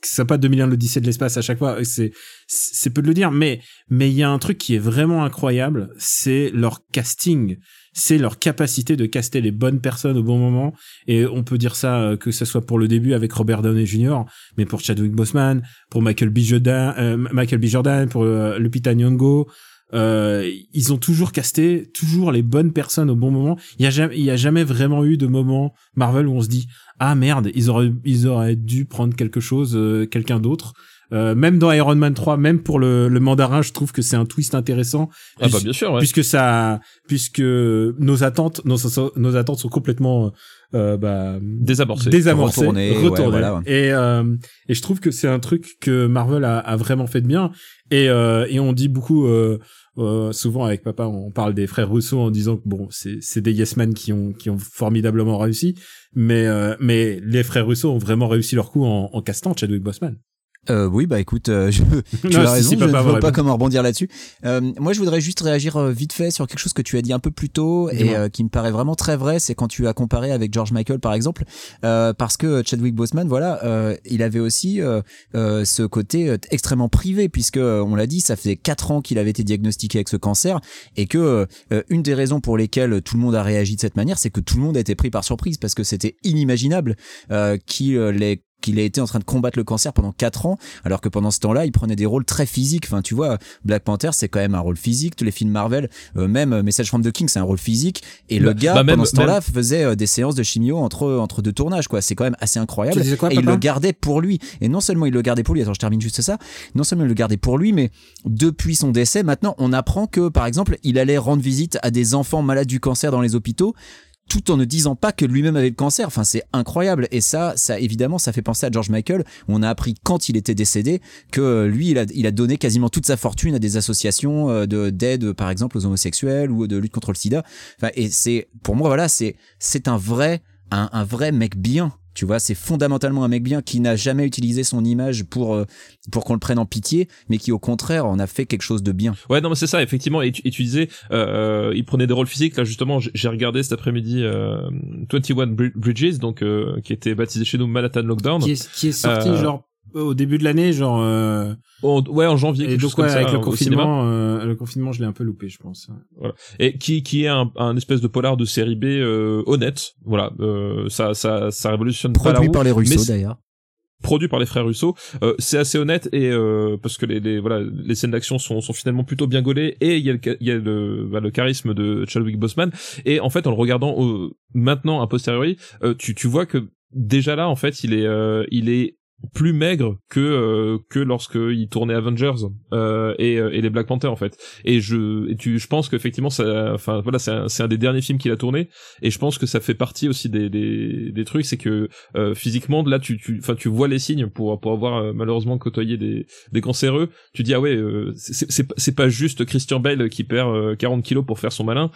que ça soit pas 2001 l'Odyssée de l'espace à chaque fois c'est c'est peu de le dire mais mais il y a un truc qui est vraiment incroyable c'est leur casting c'est leur capacité de caster les bonnes personnes au bon moment et on peut dire ça euh, que ce soit pour le début avec Robert Downey Jr mais pour Chadwick Boseman pour Michael B Jordan euh, Michael B Jordan pour euh, Lupita Nyong'o ils ont toujours casté toujours les bonnes personnes au bon moment. Il y a jamais, il y a jamais vraiment eu de moment Marvel où on se dit ah merde, ils auraient, ils auraient dû prendre quelque chose, quelqu'un d'autre. Euh, même dans Iron Man 3, même pour le, le mandarin, je trouve que c'est un twist intéressant. Ah bah bien sûr, ouais. puisque ça, puisque nos attentes, nos, nos attentes sont complètement euh, bah, Désamorcé. désamorcées, Retournées, ouais, retournées. voilà, ouais. Et euh, et je trouve que c'est un truc que Marvel a, a vraiment fait de bien. Et euh, et on dit beaucoup. Euh, euh, souvent avec papa, on parle des frères Russo en disant que bon, c'est c'est des yes men qui ont qui ont formidablement réussi, mais euh, mais les frères Russo ont vraiment réussi leur coup en, en castant Chadwick Boseman. Euh, oui, bah écoute, euh, je, tu Non, as raison, si, je ne vois pas comment rebondir là-dessus. Euh, moi, je voudrais juste réagir euh, vite fait sur quelque chose que tu as dit un peu plus tôt et euh, qui me paraît vraiment très vrai, c'est quand tu as comparé avec George Michael, par exemple, euh, parce que Chadwick Boseman, voilà, euh, il avait aussi ce côté extrêmement privé, puisque on l'a dit, ça faisait quatre ans qu'il avait été diagnostiqué avec ce cancer et que euh, une des raisons pour lesquelles tout le monde a réagi de cette manière, c'est que tout le monde a été pris par surprise parce que c'était inimaginable euh, qu'il l'ait qu'il ait été en train de combattre le cancer pendant quatre ans alors que pendant ce temps-là, il prenait des rôles très physiques. Enfin, tu vois, Black Panther, c'est quand même un rôle physique. Tous les films Marvel, euh, même euh, Message from the King, c'est un rôle physique. Et le Bah- gars, bah, même- pendant ce temps-là, faisait euh, des séances de chimio entre entre deux tournages, quoi. C'est quand même assez incroyable. Quoi, et il le gardait pour lui. Et non seulement il le gardait pour lui. Attends, je termine juste ça. Non seulement il le gardait pour lui, mais depuis son décès, maintenant, on apprend que, par exemple, il allait rendre visite à des enfants malades du cancer dans les hôpitaux tout en ne disant pas que lui-même avait le cancer. Enfin, c'est incroyable. Et ça, ça évidemment, ça fait penser à George Michael. Où on a appris quand il était décédé que euh, lui, il a, il a donné quasiment toute sa fortune à des associations euh, de d'aide, par exemple, aux homosexuels ou de lutte contre le SIDA. Enfin, et c'est, pour moi, voilà, c'est c'est un vrai un, un vrai mec bien. Tu vois, c'est fondamentalement un mec bien qui n'a jamais utilisé son image pour euh, pour qu'on le prenne en pitié, mais qui au contraire en a fait quelque chose de bien. Ouais, non, mais c'est ça, effectivement. Et tu, et tu disais, euh, il prenait des rôles physiques. Là, justement, j'ai regardé cet après-midi euh, 21 Bri- Bridges, donc euh, qui était baptisé chez nous Manhattan Lockdown. Qui est, qui est sorti Euh, genre au début de l'année, genre. euh, En- ouais, en janvier. et quelque donc chose comme ouais, ça, avec le confinement, euh, le confinement, je l'ai un peu loupé, je pense. et qui qui est un, un espèce de polar de série B euh, honnête. Voilà, euh, ça ça ça révolutionne pas la Produit roue, par les mais Russo c'est- d'ailleurs. produit par les frères Russo. Euh, c'est assez honnête et euh, parce que les, les voilà les scènes d'action sont sont finalement plutôt bien gaulées et il y a le il y a le bah, le charisme de Chadwick Boseman et en fait en le regardant au- maintenant a posteriori euh, tu tu vois que déjà là en fait il est euh, il est plus maigre que euh, que lorsque il tournait Avengers euh, et, euh, et les Black Panther en fait. Et je et tu je pense qu'effectivement ça enfin voilà c'est un, c'est un des derniers films qu'il a tourné. Et je pense que ça fait partie aussi des des, des trucs c'est que euh, physiquement là tu tu enfin tu vois les signes pour pour avoir euh, malheureusement côtoyé des des cancéreux. Tu dis ah ouais euh, c'est c'est pas- c'est pas juste Christian Bale qui perd euh, 40 kilos pour faire son malin.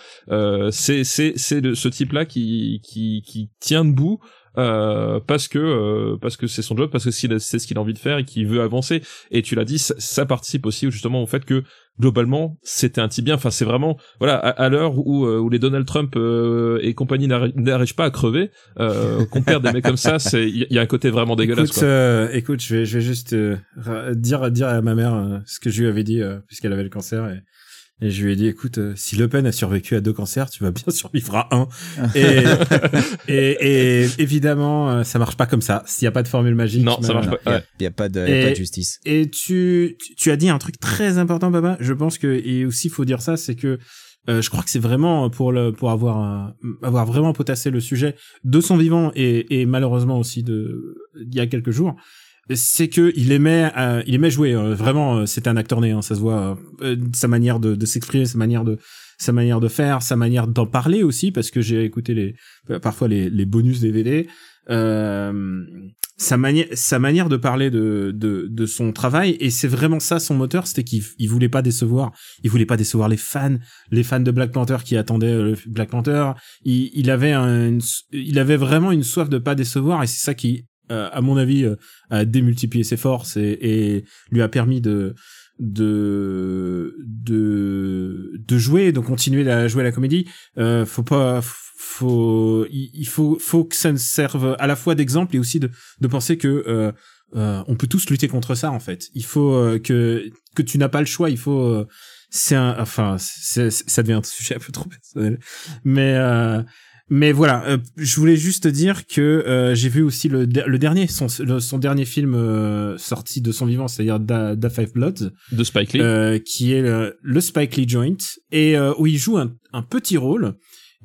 C'est c'est c'est ce type là qui qui qui tient debout euh, parce que euh, parce que c'est son job parce que c'est ce qu'il a envie de faire et qu'il veut avancer et tu l'as dit ça, ça participe aussi justement au fait que globalement c'était un type bien enfin c'est vraiment voilà à, à l'heure où euh, où les Donald Trump euh, et compagnie n'arri- n'arrivent pas à crever euh, qu'on perd des mecs comme ça c'est il y, y a un côté vraiment dégueulasse Écoute, quoi. euh, écoute, je vais, je vais juste euh, dire, dire à ma mère ce que je lui avais dit euh, puisqu'elle avait le cancer et, et je lui ai dit, écoute, euh, si Le Pen a survécu à deux cancers, tu vas bien survivre à un. Et, et, et évidemment, euh, ça marche pas comme ça. S'il y a pas de formule magique. non ça marche pas ouais. Il y a, pas de, y a pas de justice. Et tu, tu- tu as dit un truc très important, papa. Je pense que et aussi faut dire ça, c'est que euh, je crois que c'est vraiment pour le pour avoir avoir vraiment potassé le sujet de son vivant et, et malheureusement aussi de il y a quelques jours. C'est que il aimait euh, il aimait jouer euh, vraiment euh, c'était un acteur né hein, ça se voit euh, sa manière de, de s'exprimer sa manière de sa manière de faire sa manière d'en parler aussi parce que j'ai écouté les parfois les, les bonus DVD euh, sa manière sa manière de parler de de, de son travail et c'est vraiment ça son moteur c'était qu'il il voulait pas décevoir il voulait pas décevoir les fans les fans de Black Panther qui attendaient euh, le Black Panther il, il avait un, il avait vraiment une soif de pas décevoir et c'est ça qui euh, à mon avis euh, a démultiplié ses forces et, et lui a permis de de de de jouer de continuer à jouer la comédie. Euh, faut pas faut il faut faut que ça ne serve à la fois d'exemple et aussi de de penser que euh, euh, on peut tous lutter contre ça en fait. Il faut euh, que que tu n'as pas le choix. Il faut euh, c'est un enfin c'est- ça devient un sujet un peu trop personnel. Mais euh, Mais voilà, euh, je voulais juste dire que euh, j'ai vu aussi le, le dernier, son, le- son dernier film euh, sorti de son vivant, c'est-à-dire Da, Da Five Bloods, De Spike Lee. euh, qui est le, le Spike Lee Joint, et euh, où il joue un, un petit rôle.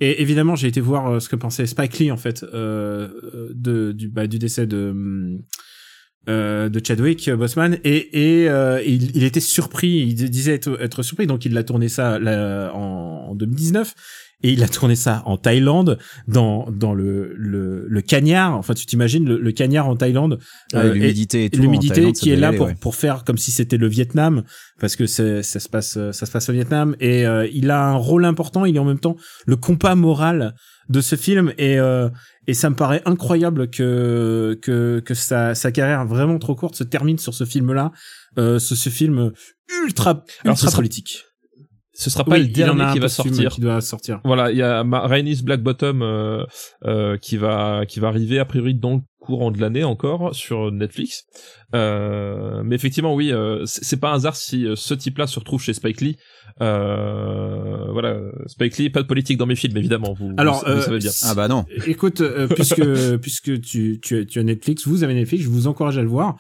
Et évidemment, j'ai été voir euh, ce que pensait Spike Lee en fait de, du, bah, du décès de hum, euh, de Chadwick Boseman et, et euh, il, il était surpris, il disait être, être surpris, donc il a tourné ça là, en, en 2019 et il a tourné ça en Thaïlande dans dans le le, le cagnard. Enfin, tu t'imagines le, le cagnard en Thaïlande Ah, euh, l'humidité l'humidité qui est là aller, pour ouais. pour faire comme si c'était le Vietnam parce que ça se passe ça se passe au Vietnam et euh, il a un rôle important il est en même temps le compas moral de ce film et euh, et ça me paraît incroyable que que que sa sa carrière vraiment trop courte se termine sur ce film là euh, ce, ce film ultra Alors, ultra sera- politique Ce sera pas Oui, le dernier qui va sortir. qui doit sortir Voilà, il y a Rainis Black Bottom euh, euh, qui va qui va arriver a priori dans le courant de l'année encore sur Netflix. Euh, mais effectivement, oui, euh, c'est pas un hasard si euh, ce type-là se retrouve chez Spike Lee. Euh, voilà, Spike Lee, pas de politique dans mes films, évidemment. Vous, Alors, vous, vous euh, savez bien. Ah bah non. Écoute, euh, puisque puisque tu, tu tu as Netflix, vous avez Netflix, je vous encourage à le voir.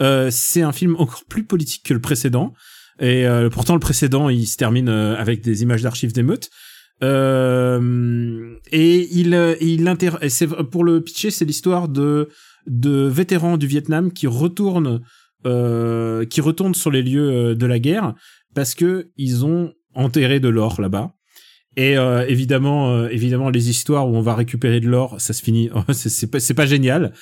Euh, c'est un film encore plus politique que le précédent. Et euh, pourtant, le précédent, il se termine euh, avec des images d'archives d'émeutes. Euh, et il euh, il c'est pour le pitcher, c'est l'histoire de de vétérans du Vietnam qui retournent euh, qui retournent sur les lieux de la guerre parce que ils ont enterré de l'or là-bas. Et euh, évidemment, évidemment, les histoires où on va récupérer de l'or, ça se finit. c'est pas, pas génial.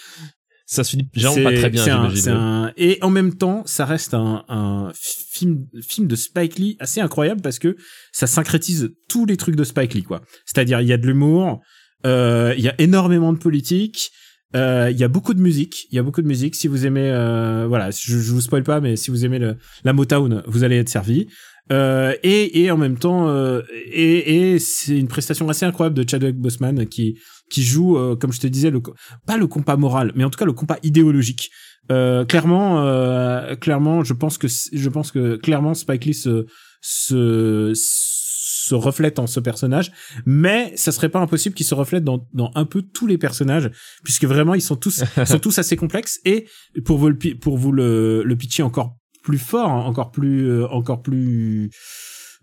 Ça se finit généralement pas très bien, j'imagine. c'est un- Et en même temps, ça reste un, un film, film de Spike Lee assez incroyable parce que ça syncrétise tous les trucs de Spike Lee, quoi. C'est-à-dire, il y a de l'humour, euh, il y a énormément de politique. euh, Il y a beaucoup de musique, il y a beaucoup de musique. Si vous aimez, euh, voilà, je, je vous spoil pas, mais si vous aimez le, la Motown, vous allez être servi. Euh, et, et en même temps, euh, et, et c'est une prestation assez incroyable de Chadwick Boseman qui qui joue, euh, comme je te disais, le pas le compas moral, mais en tout cas le compas idéologique. Euh, clairement, euh, clairement, je pense que je pense que clairement Spike Lee se se se reflète en ce personnage, mais ça serait pas impossible qu'il se reflète dans, dans un peu tous les personnages, puisque vraiment ils sont tous sont tous assez complexes et pour vous le pour vous le, le pitcher encore plus fort, hein, encore plus euh, encore plus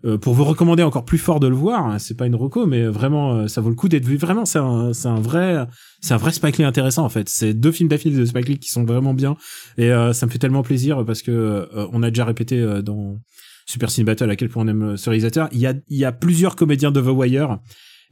euh, pour vous recommander encore plus fort de le voir, hein, c'est pas une reco, mais vraiment euh, ça vaut le coup d'être vu. Vraiment, c'est un, c'est un vrai, c'est un vrai Spike Lee intéressant en fait. C'est deux films d'affilée de Spike Lee qui sont vraiment bien et euh, ça me fait tellement plaisir parce que euh, on a déjà répété euh, dans Super Cine Battle à quel point on aime ce réalisateur. Il y a, il y a plusieurs comédiens de The Wire.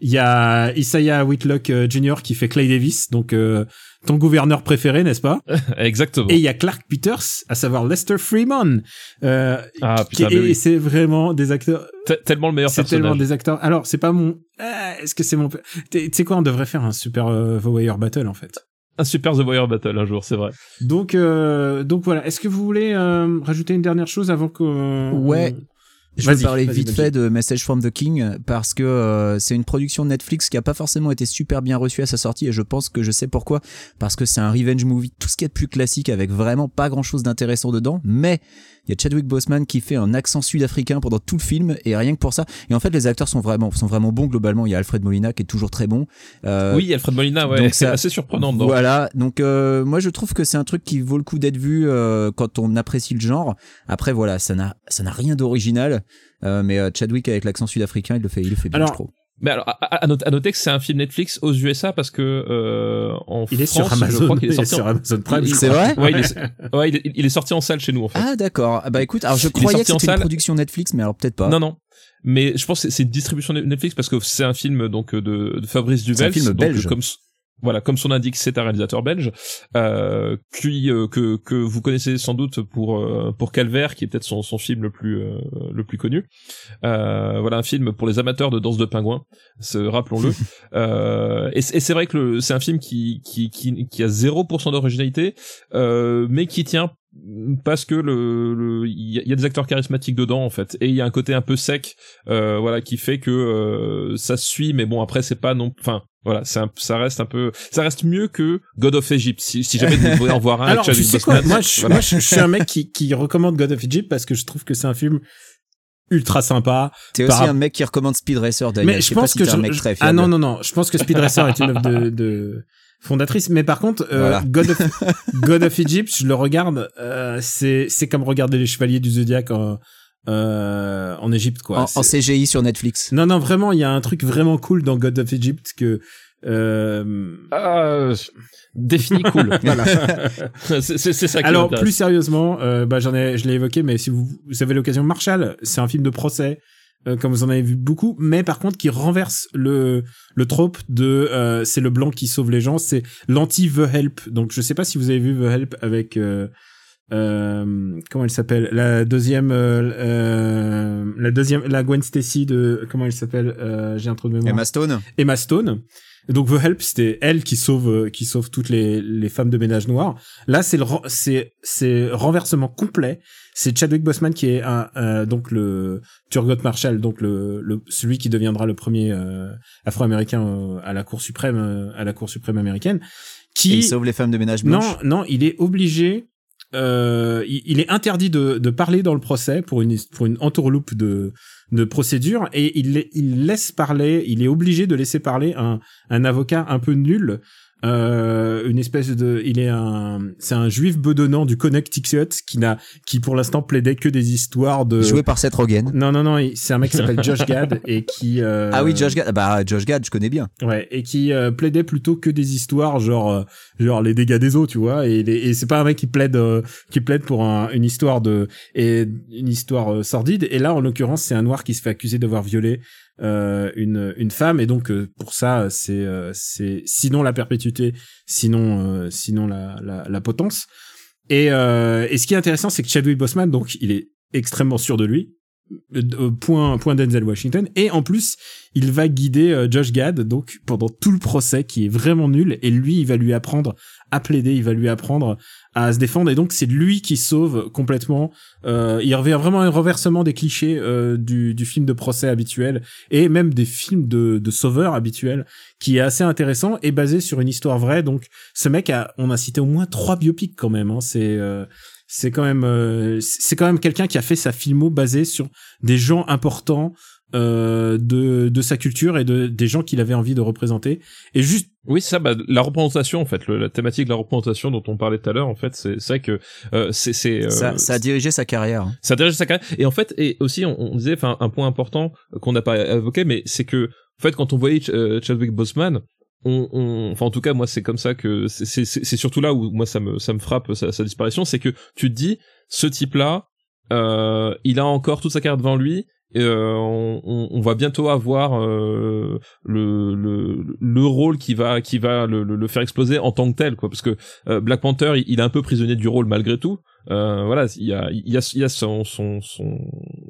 Il y a Isaiah Whitlock euh, Jr. qui fait Clay Davis, donc euh, ton gouverneur préféré, n'est-ce pas? Exactement. Et il y a Clark Peters, à savoir Lester Freeman, euh, ah qui- putain, mais et oui. c'est vraiment des acteurs Te- tellement le meilleur c'est tellement des acteurs. Alors, c'est pas mon. Ah, Est-ce que c'est mon. Tu sais quoi, on devrait faire un super euh, The Wire Battle en fait. Un super The Wire Battle un jour, c'est vrai. Donc, euh, donc voilà. Est-ce que vous voulez euh, rajouter une dernière chose avant que. Ouais. Je vais parler vite fait de Message from the King parce que euh, c'est une production de Netflix qui a pas forcément été super bien reçue à sa sortie et je pense que je sais pourquoi parce que c'est un revenge movie tout ce qui est de plus classique avec vraiment pas grand chose d'intéressant dedans mais il y a Chadwick Boseman qui fait un accent sud-africain pendant tout le film et rien que pour ça et en fait les acteurs sont vraiment sont vraiment bons globalement il y a Alfred Molina qui est toujours très bon Euh, oui, Alfred Molina, ouais, donc c'est assez surprenant dedans. voilà, donc euh, moi je trouve que c'est un truc qui vaut le coup d'être vu euh, quand on apprécie le genre. Après voilà, ça n'a ça n'a rien d'original, euh, mais euh, Chadwick avec l'accent sud-africain, il le fait il le fait bien, Alors, je trouve. Mais alors, à, à- à noter, que c'est un film Netflix aux USA parce que euh, en Il est France, sur je Amazon. crois qu'il est il est sorti. sur en... Amazon Prime. C'est vrai Ouais, il est, ouais, il est, il est sorti en salle chez nous en fait. Ah d'accord. Ah, Bah écoute, alors je croyais que sorti c'était une salle. production Netflix, mais alors peut-être pas. Non, non. Mais je pense que c'est- une distribution Netflix parce que c'est un film donc de, de Fabrice C'est un film donc, belge. Comme, voilà, comme son indique, c'est un réalisateur belge euh, qui euh, que que vous connaissez sans doute pour euh, pour Calvaire, qui est peut-être son son film le plus euh, le plus connu. Euh, voilà un film pour les amateurs de danse de pingouins, ce- rappelons-le. euh, et c'est et c'est vrai que c'est un film qui qui qui qui a 0% d'originalité, euh, mais qui tient parce que le le- il y, a- il y a des acteurs charismatiques dedans en fait et il y a un côté un peu sec euh, voilà qui fait que euh, ça se suit mais bon après c'est pas non enfin voilà c'est un- ça reste un peu ça reste mieux que God of Egypt si, si jamais vous voulez en voir un Alors, tu sais quoi Moi, je, voilà. moi, je, je suis un mec qui, qui recommande God of Egypt parce que je trouve que c'est un film ultra sympa. T'es Par- aussi un mec qui recommande Speed Racer, Daniel. Mais je je sais pas pense si que t'es un je- mec je- très ah non non non, je pense que Speed Racer est une œuvre de, de fondatrice. Mais par contre, euh, Voilà. God of God of Egypt, je le regarde. euh, c'est c'est comme regarder les Chevaliers du Zodiaque en euh, en Égypte quoi. En, CGI sur Netflix. non non vraiment, il y a un truc vraiment cool dans God of Egypt que euh, Ah, défini cool. voilà. c'est c'est- c'est ça qui Alors plus sérieusement, euh, bah j'en ai, je l'ai évoqué, mais si vous, vous avez l'occasion, Marshall, c'est un film de procès, euh, comme vous en avez vu beaucoup, mais par contre qui renverse le le trope de euh, c'est le blanc qui sauve les gens, c'est l'anti The Help. Donc je sais pas si vous avez vu The Help avec euh, euh, comment elle s'appelle? La deuxième euh, la deuxième la Gwen Stacy de comment elle s'appelle? Euh, j'ai un trou de mémoire Emma Stone. Emma Stone. Et Donc The Help, c'était elle qui sauve euh, qui sauve toutes les, les femmes de ménage noires. Là, c'est le c'est c'est renversement complet. C'est Chadwick Boseman qui est un euh, donc le Turgot Marshall, donc le, le celui qui deviendra le premier euh, Afro-américain euh, à la Cour suprême à la Cour suprême américaine. Et Qui il sauve les femmes de ménage non, blanches. non, il est obligé. Euh, il, est interdit de, parler dans le procès pour une pour entourloupe de procédure et il la- il laisse parler. Il est obligé de laisser parler un avocat un peu nul. Euh, une espèce de, il est un, c'est un juif bedonnant du Connecticut qui n'a, qui pour l'instant plaidait que des histoires de. Joué par Seth Rogen. Non non non, c'est un mec qui s'appelle Josh Gad et qui. euh, Ah oui, Josh Gad. Bah, Josh Gad, je connais bien. Ouais, et qui euh, plaidait plutôt que des histoires genre euh, genre les dégâts des eaux, tu vois, et, les- et c'est pas un mec qui plaide euh, qui plaide pour un, une histoire de et une histoire euh, sordide et là en l'occurrence, c'est un noir qui se fait accuser d'avoir violé une une femme et donc euh, pour ça c'est euh, c'est sinon la perpétuité, sinon euh, sinon la, la la potence. Et euh, et ce qui est intéressant, c'est que Chadwick Boseman donc il est extrêmement sûr de lui. Euh, point point Denzel Washington et en plus il va guider euh, Josh Gad donc pendant tout le procès qui est vraiment nul et lui il va lui apprendre à plaider il va lui apprendre à se défendre et donc c'est lui qui sauve complètement euh, il revient vraiment un renversement des clichés euh, du, du film de procès habituel et même des films de, de sauveurs habituels qui est assez intéressant et basé sur une histoire vraie. Donc ce mec a on a cité au moins trois biopics quand même hein, c'est euh, c'est quand même euh, c'est quand même quelqu'un qui a fait sa filmo basée sur des gens importants euh, de de sa culture et de des gens qu'il avait envie de représenter. Et juste Oui, ça, bah, la représentation, en fait, le- la thématique de la représentation dont on parlait tout à l'heure, en fait, c'est vrai que euh, c'est euh, ça, ça a dirigé sa carrière. hein. ça dirige sa carrière. Et en fait, et aussi, on, on disait, enfin, un point important qu'on n'a pas évoqué, mais c'est que, en fait, quand on voyait Ch- euh, Chadwick Boseman, on, on, enfin, en tout cas, moi, c'est comme ça que c'est- surtout là où moi ça me ça me frappe sa, sa disparition, c'est que tu te dis, ce type-là, euh, il a encore toute sa carrière devant lui. Euh, on, on- va bientôt avoir euh, le, le le rôle qui va qui va le, le, le faire exploser en tant que tel quoi. Parce que euh, Black Panther il, il est un peu prisonnier du rôle malgré tout euh, voilà il y a il y a il y a son son son,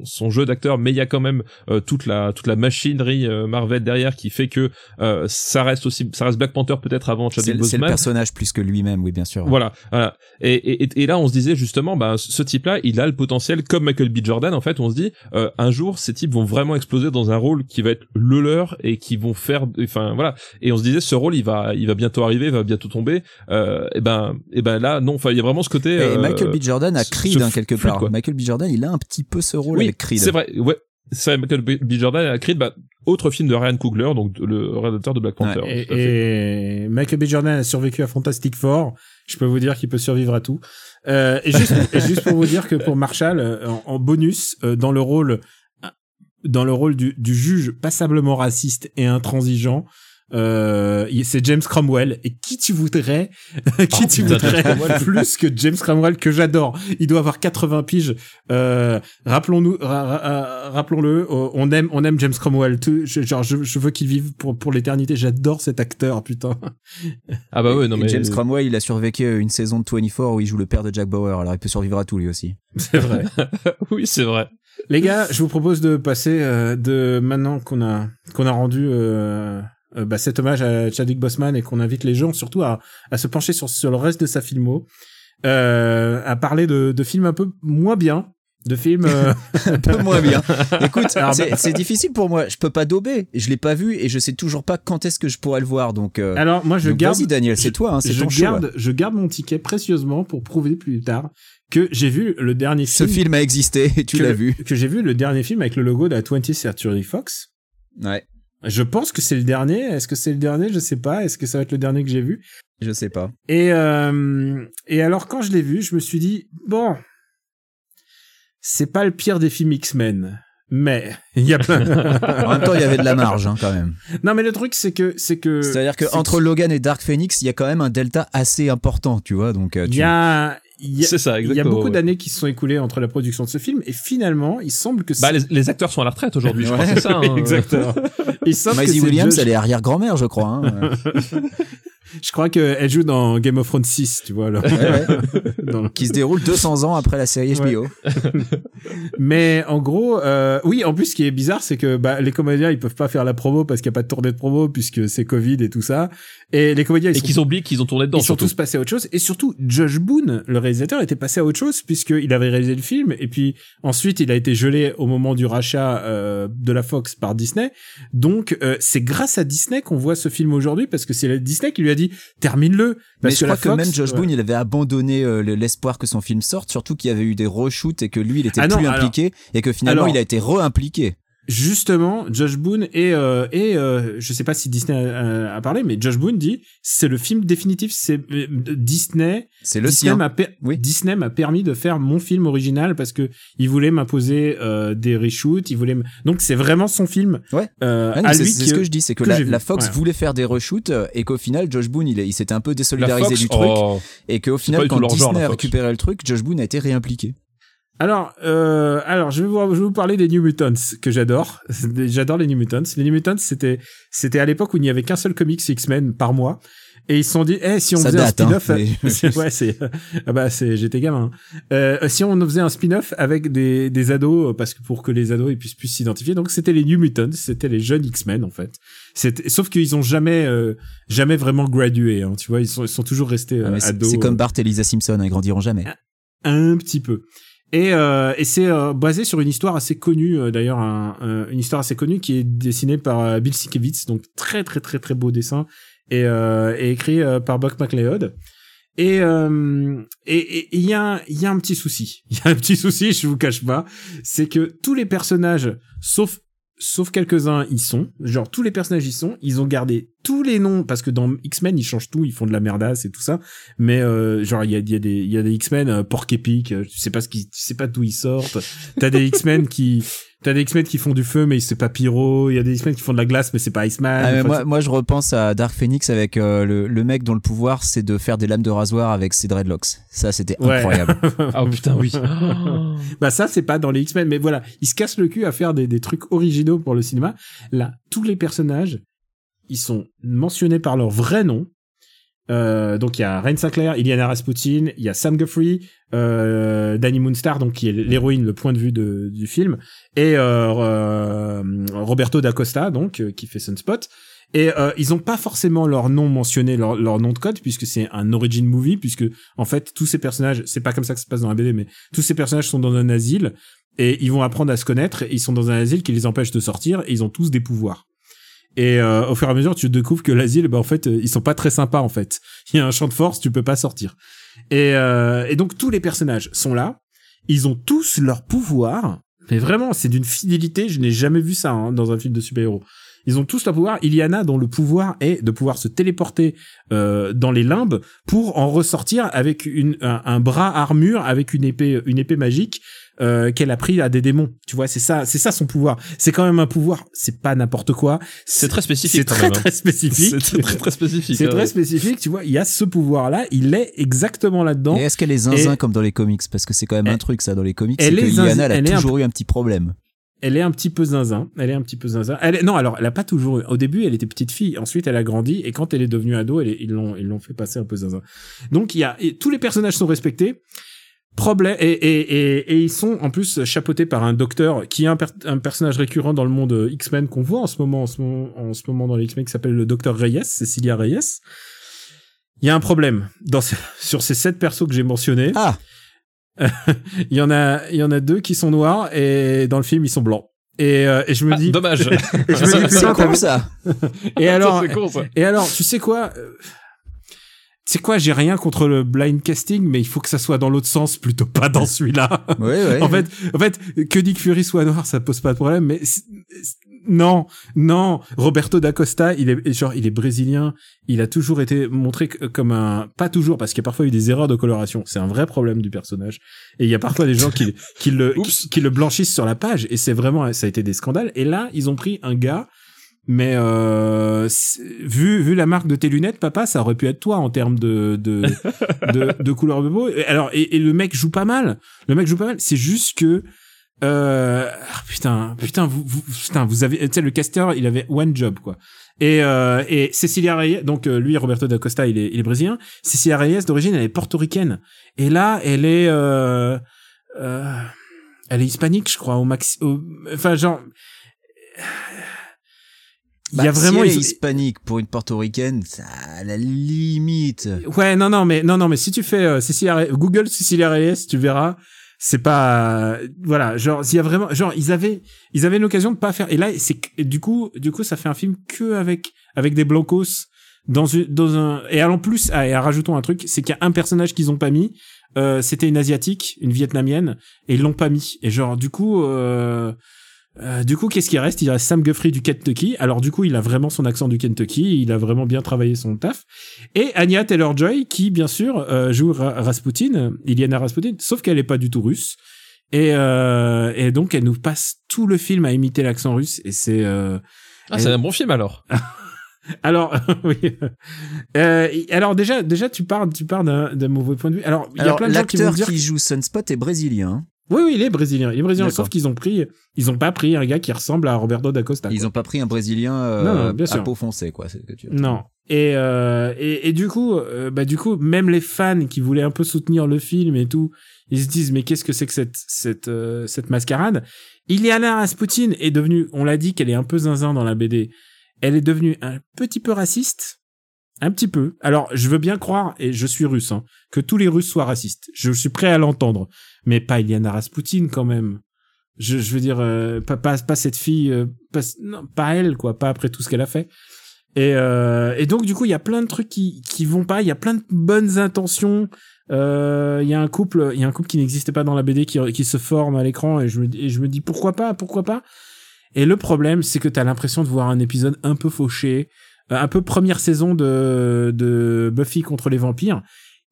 son jeu d'acteur mais il y a quand même euh, toute la toute la machinerie euh, Marvel derrière qui fait que euh, ça reste aussi ça reste Black Panther peut-être avant Chadwick c'est le Boseman personnage plus que lui-même, oui, bien sûr. voilà, voilà. Et, et, et- là, on se disait justement, bah, ce type-là, il a le potentiel, comme Michael B. Jordan, en fait, on se dit, euh, un jour, ces types vont vraiment exploser dans un rôle qui va être le leur et qui vont faire, enfin, voilà. Et on se disait, ce rôle, il va, il va bientôt arriver, il va bientôt tomber. Euh, et ben, et ben là, non, enfin, il y a vraiment ce côté. Et Michael B. Jordan a Creed, hein, quelque part. quoi. Michael B. Jordan, il a un petit peu ce rôle oui, avec Creed. c'est vrai, ouais. C'est Michael B. Jordan a Creed, bah, autre film de Ryan Coogler, donc le réalisateur de Black Panther. et, Michael B. Jordan a survécu à Fantastic Four je peux vous dire qu'il peut survivre à tout euh, et juste et juste pour vous dire que pour Marshall euh, en, en bonus euh, dans le rôle dans le rôle du, du juge passablement raciste et intransigeant euh, c'est James Cromwell et qui tu voudrais qui Oh, tu voudrais James Cromwell. plus que James Cromwell que j'adore il doit avoir 80 piges euh, rappelons-nous ra- ra- rappelons-le euh, on aime on aime James Cromwell tout, je, genre je, je veux qu'il vive pour pour l'éternité j'adore cet acteur putain Ah bah ouais, non Et mais. James Cromwell, il a survécu une saison de 24 où il joue le père de Jack Bauer, alors il peut survivre à tout lui aussi. c'est vrai oui, c'est vrai. Les gars, je vous propose de passer euh, de maintenant qu'on a qu'on a rendu euh, euh, bah, cet hommage à Chadwick Boseman et qu'on invite les gens surtout à, à se pencher sur, sur le reste de sa filmo, euh, à parler de, de films un peu moins bien De films. euh, un peu moins bien. Écoute, c'est bah- c'est difficile pour moi. Je peux pas dober. Je l'ai pas vu et je sais toujours pas quand est-ce que je pourrais le voir. Donc, euh, Alors moi je donc garde. vas-y Daniel, c'est toi, hein, c'est je ton choix. garde, je garde mon ticket précieusement pour prouver plus tard que j'ai vu le dernier Ce film. film a existé et tu l'as vu. Que j'ai vu le dernier film avec le logo de la 20th Century Fox. Ouais, Je pense que c'est le dernier. Est-ce que c'est le dernier? Je sais pas. Est-ce que ça va être le dernier que j'ai vu? Je sais pas. Et euh, et alors quand je l'ai vu, je me suis dit bon, c'est pas le pire des films X-Men, mais il y a plein. En même temps, il y avait de la marge hein, quand même. non mais le truc c'est que c'est que C'est-à-dire que entre Logan et Dark Phoenix, il y a quand même un delta assez important, tu vois. Donc, euh, il tu- y a, C'est ça, il y a exactement. beaucoup ouais. d'années qui se sont écoulées entre la production de ce film et finalement il semble que Bah, les, les acteurs sont à la retraite aujourd'hui, je crois, c'est ça. hein. exactement. Il semble que Maisie Williams, Josh- elle est arrière-grand-mère, je crois. hein. Je crois qu'elle joue dans Game of Thrones 6, tu vois. Alors. Ouais, ouais. Qui se déroule 200 ans après la série HBO. Mais en gros, euh, oui, en plus, ce qui est bizarre, c'est que bah, les comédiens, ils peuvent pas faire la promo parce qu'il n'y a pas de tournée de promo puisque c'est Covid et tout ça. Et les comédiens, ils Et sont, qu'ils ont oublié qu'ils ont tourné dedans. ils sont surtout. tous passés à autre chose. Et surtout, Josh Boone, le réalisateur, était passé à autre chose puisqu'il avait réalisé le film. Et puis ensuite, il a été gelé au moment du rachat euh, de la Fox par Disney. Donc, euh, c'est grâce à Disney qu'on voit ce film aujourd'hui parce que c'est Disney qui lui a dit termine-le. Mais je crois que Fox- même Josh ouais. Boone, il avait abandonné euh, le- l'espoir que son film sorte, surtout qu'il y avait eu des reshoots et que lui, il était Ah non, plus alors- impliqué et que finalement, alors- il a été re-impliqué. Justement, Josh Boone et euh, et euh, je sais pas si Disney a, a parlé, mais Josh Boone dit c'est le film définitif. C'est euh, Disney. C'est le Disney sien. m'a Oui. Disney m'a permis de faire mon film original parce que il voulait m'imposer euh, des reshoots. Il voulait donc c'est vraiment son film. Ouais. Euh, Ah c'est ce que je dis, c'est que, que la, la Fox Ouais. voulait faire des reshoots et qu'au final, Josh Boone, il, est- il s'était un peu désolidarisé Fox, du truc oh, et qu'au final, quand Disney genre, a récupéré le truc, Josh Boone a été réimpliqué. Alors, euh, alors je vais, vous, je vais vous parler des New Mutants que j'adore. J'adore les New Mutants. Les New Mutants, c'était c'était à l'époque où il n'y avait qu'un seul comics X-Men par mois. Et ils se sont dit, eh, si on Ça faisait date, un hein, spin-off, mais- C'est- ouais, c'est, ah bah, c'est, j'étais gamin. Euh, si on faisait un spin-off avec des, des ados, parce que pour que les ados ils puissent plus s'identifier, donc c'était les New Mutants, c'était les jeunes X-Men en fait. C'était, sauf qu'ils ont jamais, euh, jamais vraiment gradué, hein, tu vois, ils sont, ils sont toujours restés euh, Ah, ados. c'est comme Bart et Lisa Simpson, ils grandiront jamais. Un petit peu. Et, euh, et c'est euh, basé sur une histoire assez connue, euh, d'ailleurs, un- une histoire assez connue qui est dessinée par euh, Bill Sienkiewicz, donc très très très très beau dessin, et, euh, et écrit euh, par Buck McLeod. Et euh, et il y a il y a un petit souci. Il y a un petit souci, je vous cache pas, c'est que tous les personnages, sauf sauf quelques-uns, ils sont. Genre tous les personnages y sont. Ils ont gardé tous les noms parce que dans X-Men ils changent tout, ils font de la merdasse et tout ça. Mais euh, genre il y a, des il y a des X-Men euh, porc épic, euh, tu sais pas ce qui tu sais pas d'où ils sortent. T'as des X-Men qui t'as des X-Men qui font du feu mais c'est pas pyro. Il y a des X-Men qui font de la glace mais c'est pas Iceman. Ah, mais moi, moi, je repense à Dark Phoenix avec euh, le, le mec dont le pouvoir c'est de faire des lames de rasoir avec ses dreadlocks. Ça, c'était Ouais. incroyable. Ah putain, oui. Bah ça c'est pas dans les X-Men mais voilà, ils se cassent le cul à faire des, des trucs originaux pour le cinéma. Là, tous les personnages, ils sont mentionnés par leur vrai nom. Euh, donc il y a Rain Sinclair, Iliana Rasputin, il y a Sam Guthrie, euh, Danny Moonstar donc qui est l'héroïne, le point de vue de, du film, et euh, euh, Roberto d'Acosta donc euh, qui fait Sunspot. Et euh, ils ont pas forcément leur nom mentionné, leur, leur nom de code, puisque c'est un origin movie, puisque en fait tous ces personnages, c'est pas comme ça que ça se passe dans la BD, mais tous ces personnages sont dans un asile et ils vont apprendre à se connaître. Ils sont dans un asile qui les empêche de sortir et ils ont tous des pouvoirs. Et euh, au fur et à mesure, tu découvres que l'asile, bah en fait, euh, ils sont pas très sympas en fait. Il y a un champ de force, tu peux pas sortir. Et, euh, et donc tous les personnages sont là. Ils ont tous leurs pouvoirs. Mais vraiment, c'est d'une fidélité. Je n'ai jamais vu ça hein, dans un film de super-héros. Ils ont tous leur pouvoir. Iliana, dont le pouvoir est de pouvoir se téléporter euh, dans les limbes pour en ressortir avec une, un, un bras armure avec une épée, une épée magique euh, qu'elle a pris à des démons. Tu vois, c'est ça, c'est ça son pouvoir. C'est quand même un pouvoir. C'est pas n'importe quoi. C'est très spécifique. C'est très hein. très spécifique. C'est très très spécifique. C'est très spécifique. Tu vois, il y a ce pouvoir-là. Il est exactement là-dedans. Et est-ce qu'elle est zinzin Et- comme dans les comics? Parce que c'est quand même un truc ça dans les comics. elle que est zinzin- elle a elle est un toujours eu un petit problème. Elle est un petit peu zinzin. Elle est un petit peu zinzin. Elle est... Non, alors, elle a pas toujours. eu- Au début, elle était petite fille. Ensuite, elle a grandi. Et quand elle est devenue ado, elle est- ils l'ont, ils l'ont fait passer un peu zinzin. Donc, il y a et tous les personnages sont respectés. Problème et, et, et, et ils sont en plus chapeautés par un docteur qui est un, per- un personnage récurrent dans le monde euh, X-Men qu'on voit en ce moment en ce moment, en ce moment dans les X-Men qui s'appelle le docteur Reyes, Cecilia Reyes. Il y a un problème dans ce- sur ces sept persos que j'ai mentionnés. Ah il y en a, il y en a deux qui sont noirs et dans le film ils sont blancs. Et, euh, et je me Ah, dis, dommage. et je me dis, C'est con ça. et alors, con, ça. et alors, tu sais quoi? Tu sais quoi J'ai rien contre le blind casting, mais il faut que ça soit dans l'autre sens, plutôt pas dans celui-là. Ouais, ouais. en fait, en fait, que Nick Fury soit noir, ça pose pas de problème, mais c'est- c'est- non, non. Roberto da Costa, il est genre, il est brésilien. Il a toujours été montré comme un, pas toujours, parce qu'il y a parfois eu des erreurs de coloration. C'est un vrai problème du personnage. Et il y a parfois des gens qui, qui le, qui le blanchissent sur la page. Et c'est vraiment, ça a été des scandales. Et là, ils ont pris un gars. Mais euh, vu vu la marque de tes lunettes, papa, ça aurait pu être toi en termes de de de, de couleur de peau. Alors et, et le mec joue pas mal. Le mec joue pas mal. C'est juste que euh, ah, putain putain vous, vous putain vous avez tu sais le caster il avait one job quoi. Et euh, et Cecilia Reyes donc euh, lui Roberto da Costa il est il est brésilien. Cecilia Reyes d'origine elle est portoricaine. Et là elle est euh, euh, elle est hispanique je crois au maxi au- enfin genre il y a Bah, vraiment si elle est hispanique pour une portoricaine, ça à la limite. Ouais, non, non, mais non, non, mais si tu fais euh, Cecilia Reyes- Google Cecilia Reyes, tu verras, c'est pas, euh, voilà, genre, il y a vraiment, genre, ils avaient, ils avaient l'occasion de pas faire, et là, c'est, du coup, du coup, ça fait un film que avec, avec des blancos dans une, dans un, et en plus, ah, et rajoutons un truc, c'est qu'il y a un personnage qu'ils ont pas mis, euh, c'était une asiatique, une vietnamienne, et ils l'ont pas mis, et genre, du coup, euh, euh, du coup, qu'est-ce qui reste? Il reste Sam Guthrie du Kentucky. Alors du coup, il a vraiment son accent du Kentucky. Il a vraiment bien travaillé son taf. Et Anya Taylor-Joy, qui bien sûr euh, joue Ra- Rasputin, Iliana Rasputin, sauf qu'elle est pas du tout russe. Et, euh, et donc, elle nous passe tout le film à imiter l'accent russe. Et c'est euh, Ah, c'est un bon film alors. alors oui. Euh, alors déjà, déjà, tu parles, tu parles d'un mauvais point de vue. Alors il y a plein de gens qui vont l'acteur dire qui joue Sunspot est brésilien. Oui, oui, il est brésilien. Il est brésilien, sauf qu'ils ont pris, ils ont pas pris un gars qui ressemble à Roberto da Costa. Ils quoi. ont pas pris un brésilien euh, Non, non, bien à peau foncée quoi. que tu- Non. Et, euh, et, et du coup, euh, bah du coup, même les fans qui voulaient un peu soutenir le film et tout, ils se disent mais qu'est-ce que c'est que cette cette cette mascarade? Iliana Rasputin est devenue, on l'a dit qu'elle est un peu zinzin dans la BD. Elle est devenue un petit peu raciste, un petit peu. Alors je veux bien croire et je suis russe, hein, que tous les Russes soient racistes. Je suis prêt à l'entendre, mais pas Iliana Rasputin quand même. Je, je veux dire, euh, pas, pas pas cette fille, euh, pas, non, pas elle quoi, pas après tout ce qu'elle a fait. Et, euh, et donc du coup il y a plein de trucs qui qui vont pas il y a plein de bonnes intentions euh, il y a un couple il y a un couple qui n'existait pas dans la BD qui qui se forme à l'écran et je me et je me dis pourquoi pas pourquoi pas? Et le problème c'est que t'as l'impression de voir un épisode un peu fauché euh, un peu première saison de de Buffy contre les vampires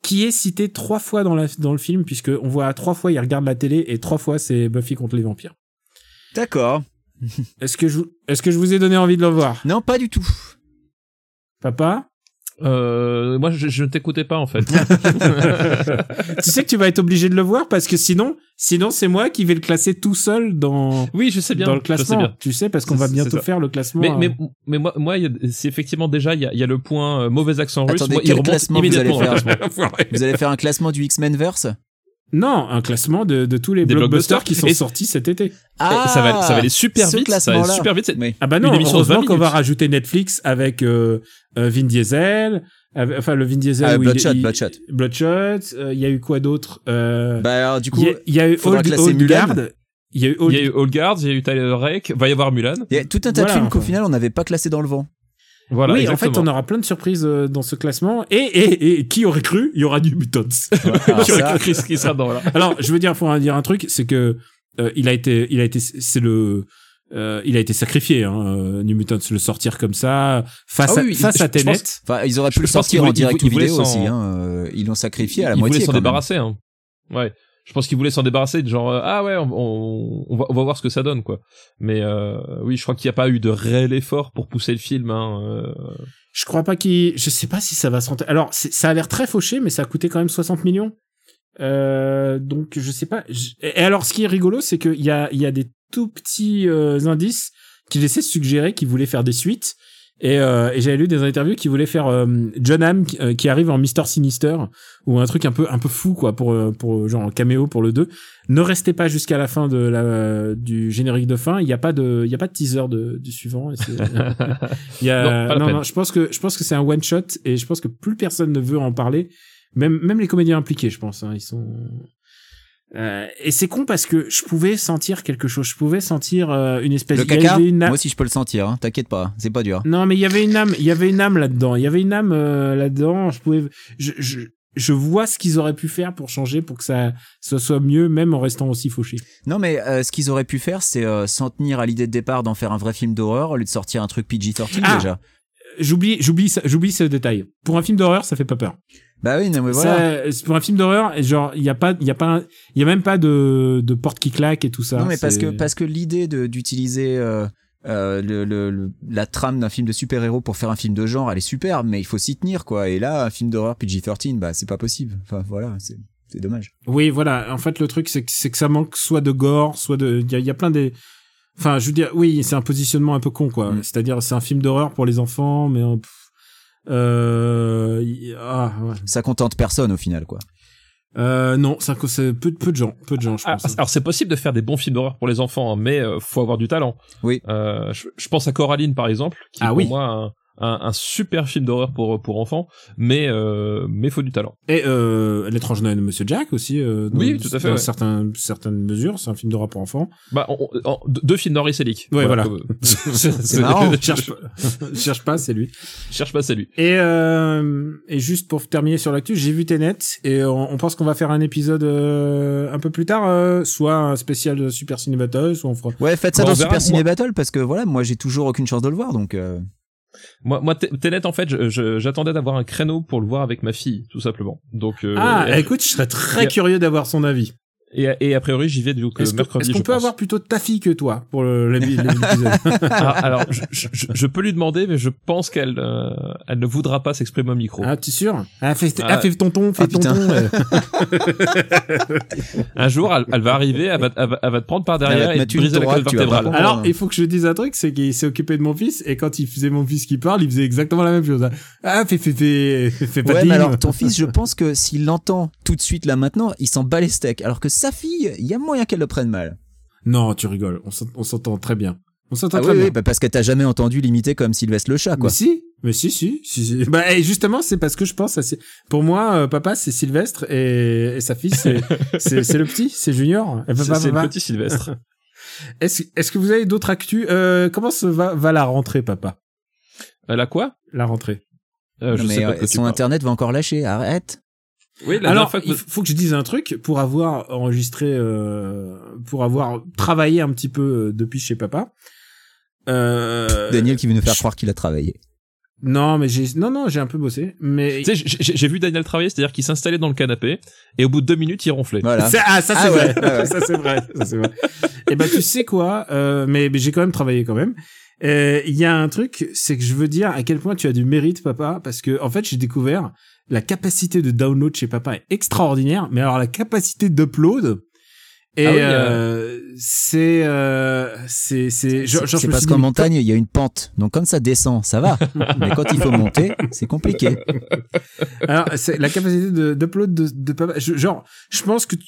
qui est cité trois fois dans la dans le film puisque on voit trois fois il regarde la télé et trois fois c'est Buffy contre les vampires D'accord. est-ce que je vous- est-ce que je vous ai donné envie de le voir? Non, pas du tout. papa? Euh, moi, je, je ne t'écoutais pas en fait. tu sais que tu vas être obligé de le voir parce que sinon, sinon c'est moi qui vais le classer tout seul dans oui, je sais bien. dans le je sais classement. bien. Tu sais parce qu'on va bientôt faire le classement. Mais, euh, mais, mais moi, moi, il c'est effectivement déjà, il y a, il y a le point euh, mauvais accent russe. Attendez, Moi, il quel remonte classement vous allez faire classement. Vous allez faire un classement du X-Men verse non, un classement de, de tous les Des blockbusters, blockbusters. qui sont Et- sortis cet été. Et ça va, ça va aller super ce vite. Ça va aller super vite. c'est- Oui. Ah bah non, Une émission de 20 heureusement qu'on va rajouter Netflix avec euh, euh, Vin Diesel, avec- enfin le Vin Diesel. Ah, Bloodshot, il- Bloodshot. Bloodshot. euh, Il y a eu quoi d'autre euh, Bah alors, du Il coup, y, a- il y a eu Old, Old. Guard. Il y a eu Old Il y a eu All Guards, il y a eu Tyler Rake, va y avoir Mulan. il y a tout un tas Voilà, de films qu'au enfin. final on n'avait pas classé dans le vent. Voilà, oui, exactement. en fait, on aura plein de surprises euh, dans ce classement. Et, et, et qui aurait cru Il y aura du Mutants. Alors Qui aurait cru qui sera dans là. Alors, je veux dire, faut dire un truc, c'est que euh, il a été, il a été, c'est le, euh, il a été sacrifié, hein, euh, New Mutants, le sortir comme ça face Ah à oui, face je- à je Tenet. pense- Enfin, ils auraient Je pu le pense qu'il sortir en direct vidéo s'en- aussi. Hein. euh, Ils l'ont sacrifié à la il moitié. voulait s'en quand même. débarrasser. Hein. Ouais. Je pense qu'il voulait s'en débarrasser, de genre euh, ah ouais, on, va, voir ce que ça donne quoi. Mais euh, oui, je crois qu'il n'y a pas eu de réel effort pour pousser le film. Hein. euh. Je crois pas qu'il, je sais pas si ça va se. Alors, ça a l'air très fauché, mais ça a coûté quand même 60 millions. Euh, donc, je sais pas. Et alors, ce qui est rigolo, c'est qu'il y a, y a des tout petits euh, indices qui laissaient suggérer qu'ils voulaient faire des suites. Et, euh, et j'avais lu des interviews qui voulaient faire euh, John Hamm qui, euh, qui arrive en Mister Sinister ou un truc un peu un peu fou quoi pour euh, pour genre un caméo pour le 2. Ne restez pas jusqu'à la fin de la du générique de fin, il y a pas de il y a pas de teaser de du suivant. Il y a Non, non, non, je pense que je pense que c'est un one shot et je pense que plus personne ne veut en parler, même même les comédiens impliqués, je pense hein, ils sont Euh, et c'est con parce que je pouvais sentir quelque chose. Je pouvais sentir euh, une espèce Le il y caca, avait une âme- moi aussi je peux le sentir, hein. t'inquiète pas, c'est pas dur. Non, mais il y avait une âme. Il y avait une âme là-dedans. Il y avait une âme euh, là-dedans. Je pouvais. Je, je, je vois ce qu'ils auraient pu faire pour changer, pour que ça, ça soit mieux, même en restant aussi fauché. Non mais euh, ce qu'ils auraient pu faire c'est euh, s'en tenir à l'idée de départ d'en faire un vrai film d'horreur au lieu de sortir un truc PG-13 Ah. déjà. J'oublie, j'oublie, j'oublie ce détail. Pour un film d'horreur, ça fait pas peur. Bah oui, non mais voilà. Ça, pour un film d'horreur, genre il y a pas, il y a pas, il y a même pas de, de porte qui claque et tout ça. non mais parce que parce que l'idée d'utiliser euh, euh, le, le- le- la trame d'un film de super-héros pour faire un film de genre, elle est superbe, mais il faut s'y tenir quoi. Et là, un film d'horreur PG-13, bah c'est pas possible. Enfin voilà, c'est c'est dommage. Oui, voilà. En fait, le truc, c'est que, c'est que ça manque soit de gore, soit de. Il y y a plein des. Enfin, je veux dire, oui, c'est un positionnement un peu con, quoi. Mm. C'est-à-dire, c'est un film d'horreur pour les enfants, mais. pff, euh, ah, ouais. Ça contente personne au final quoi. Euh, non, c'est peu, peu de gens, peu de gens, je Ah, pense. hein. alors c'est possible de faire des bons films d'horreur pour les enfants, hein, mais euh, faut avoir du talent. Oui. Euh, je, je pense à Coraline par exemple, qui est Ah pour oui. moi un, un, super film d'horreur pour pour enfants, mais euh, mais faut du talent. Et euh, l'étrange Noël de Monsieur Jack aussi. Euh, dans- Oui, tout à fait, Dans ouais. certains, certaines mesures, c'est un film d'horreur pour enfants. Bah, on- on- en- deux films d'Henri Selick. Ouais, voilà. comme- C'est marrant. cherche, pas, cherche pas, c'est lui. Cherche pas, c'est lui. Et, euh, et juste pour terminer sur l'actu, j'ai vu Tenet et on, on pense qu'on va faire un épisode euh, un peu plus tard, euh, soit un spécial de Super Ciné Battle, soit on fera. Ouais, faites ça Bon, dans Super Ciné Battle parce que voilà, moi j'ai toujours aucune chance de le voir donc. Moi, moi, Tenet, en fait, j'attendais d'avoir un créneau pour le voir avec ma fille, tout simplement. Donc, euh, ah, écoute, je serais très curieux d'avoir son avis. Et, et a priori, j'y vais euh, Est-ce que- mercredi. est-ce qu'on je peut pense. avoir plutôt ta fille que toi pour l'épisode Ah, alors, je, je, je- je peux lui demander, mais je pense qu'elle, euh, elle ne voudra pas s'exprimer au micro. Ah, tu es sûr? Ah, fais, Ah. ah, fais tonton, fais Ah, putain. tonton. euh. Un jour, elle, elle va arriver, elle va, elle va, elle va te prendre par derrière et te briser la colonne vertébrale. Alors, Oh. il faut que je dise un truc, c'est qu'il s'est occupé de mon fils et quand il faisait mon fils qui parle, il faisait exactement la même chose. Ah, fais, fais, fais, fais pas Ouais, de mais alors ton fils, je pense que s'il l'entend tout de suite là maintenant, il s'en bat les steaks. Alors que sa fille, il y a moyen qu'elle le prenne mal. Non, tu rigoles. On s'ent- on s'entend très bien. On s'entend Ah très oui, bien. oui, bah parce que t'as jamais entendu l'imiter comme Sylvestre le chat, quoi. Mais si, mais si, si, si, si. Bah, et justement, c'est parce que je pense à, pour moi, euh, papa, c'est Sylvestre et, et sa fille, c'est, le petit, c'est Junior. Et C'est le petit Sylvestre. Est-ce, est-ce que vous avez d'autres actus? Euh, comment se va, va la rentrée, papa? Elle a quoi? La rentrée. euh, Je Non, sais mais pas. euh, son parles. internet va encore lâcher. Arrête. Oui, la Alors, dernière fois que il faut que je dise un truc pour avoir enregistré, euh, pour avoir travaillé un petit peu euh, depuis chez papa. Euh, Daniel qui veut nous faire je- croire qu'il a travaillé. Non, mais j'ai, non, non, j'ai un peu bossé, mais. Tu sais, j'ai- vu Daniel travailler, c'est-à-dire qu'il s'installait dans le canapé et au bout de deux minutes, il ronflait. Voilà. C'est- Ah, ça c'est Ah ouais, vrai. ouais, ouais. ça c'est vrai. Ça c'est vrai. Et ben tu sais quoi euh, Mais, mais j'ai quand même travaillé quand même. Euh, Il y a un truc, c'est que je veux dire à quel point tu as du mérite, papa, parce que en fait j'ai découvert la capacité de download chez papa est extraordinaire, mais alors la capacité d'upload. Et Ah oui, euh, c'est euh, c'est c'est genre, C'est genre, je c'est me parce qu'en dit, montagne, il y a une pente. Donc quand ça descend, ça va. Mais quand il faut monter, c'est compliqué. Alors, c'est la capacité de d'upload de, de papa. je- genre, je pense que tu,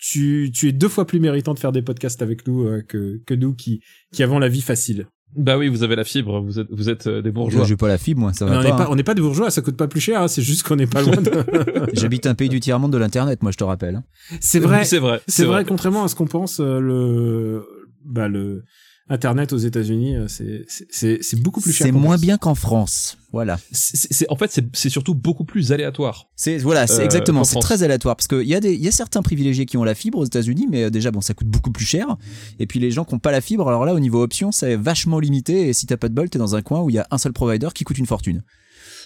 tu, tu es deux fois plus méritant de faire des podcasts avec nous euh, que, que nous qui, qui avons la vie facile. Bah oui, vous avez la fibre, vous êtes, vous êtes euh, des bourgeois. J'ai pas la fibre, moi, ça Mais va on n'est pas. pas, hein. on n'est pas des bourgeois, ça coûte pas plus cher, hein, c'est juste qu'on n'est pas loin de... J'habite un pays du tiers-monde de l'internet, moi, je te rappelle. hein. c'est vrai, Oui, c'est vrai. c'est vrai, contrairement à ce qu'on pense, euh, le, bah, le, Internet aux États-Unis, euh, c'est, beaucoup plus cher. C'est moins bien qu'en France. Voilà. C'est, en fait, c'est, surtout beaucoup plus aléatoire. C'est voilà, c'est Euh, exactement, en c'est très aléatoire parce qu'il y a des, il y a certains privilégiés qui ont la fibre aux États-Unis, mais euh, déjà bon, ça coûte beaucoup plus cher. Et puis les gens qui ont pas la fibre, alors là au niveau option, c'est vachement limité. Et si t'as pas de bol, t'es dans un coin où il y a un seul provider qui coûte une fortune.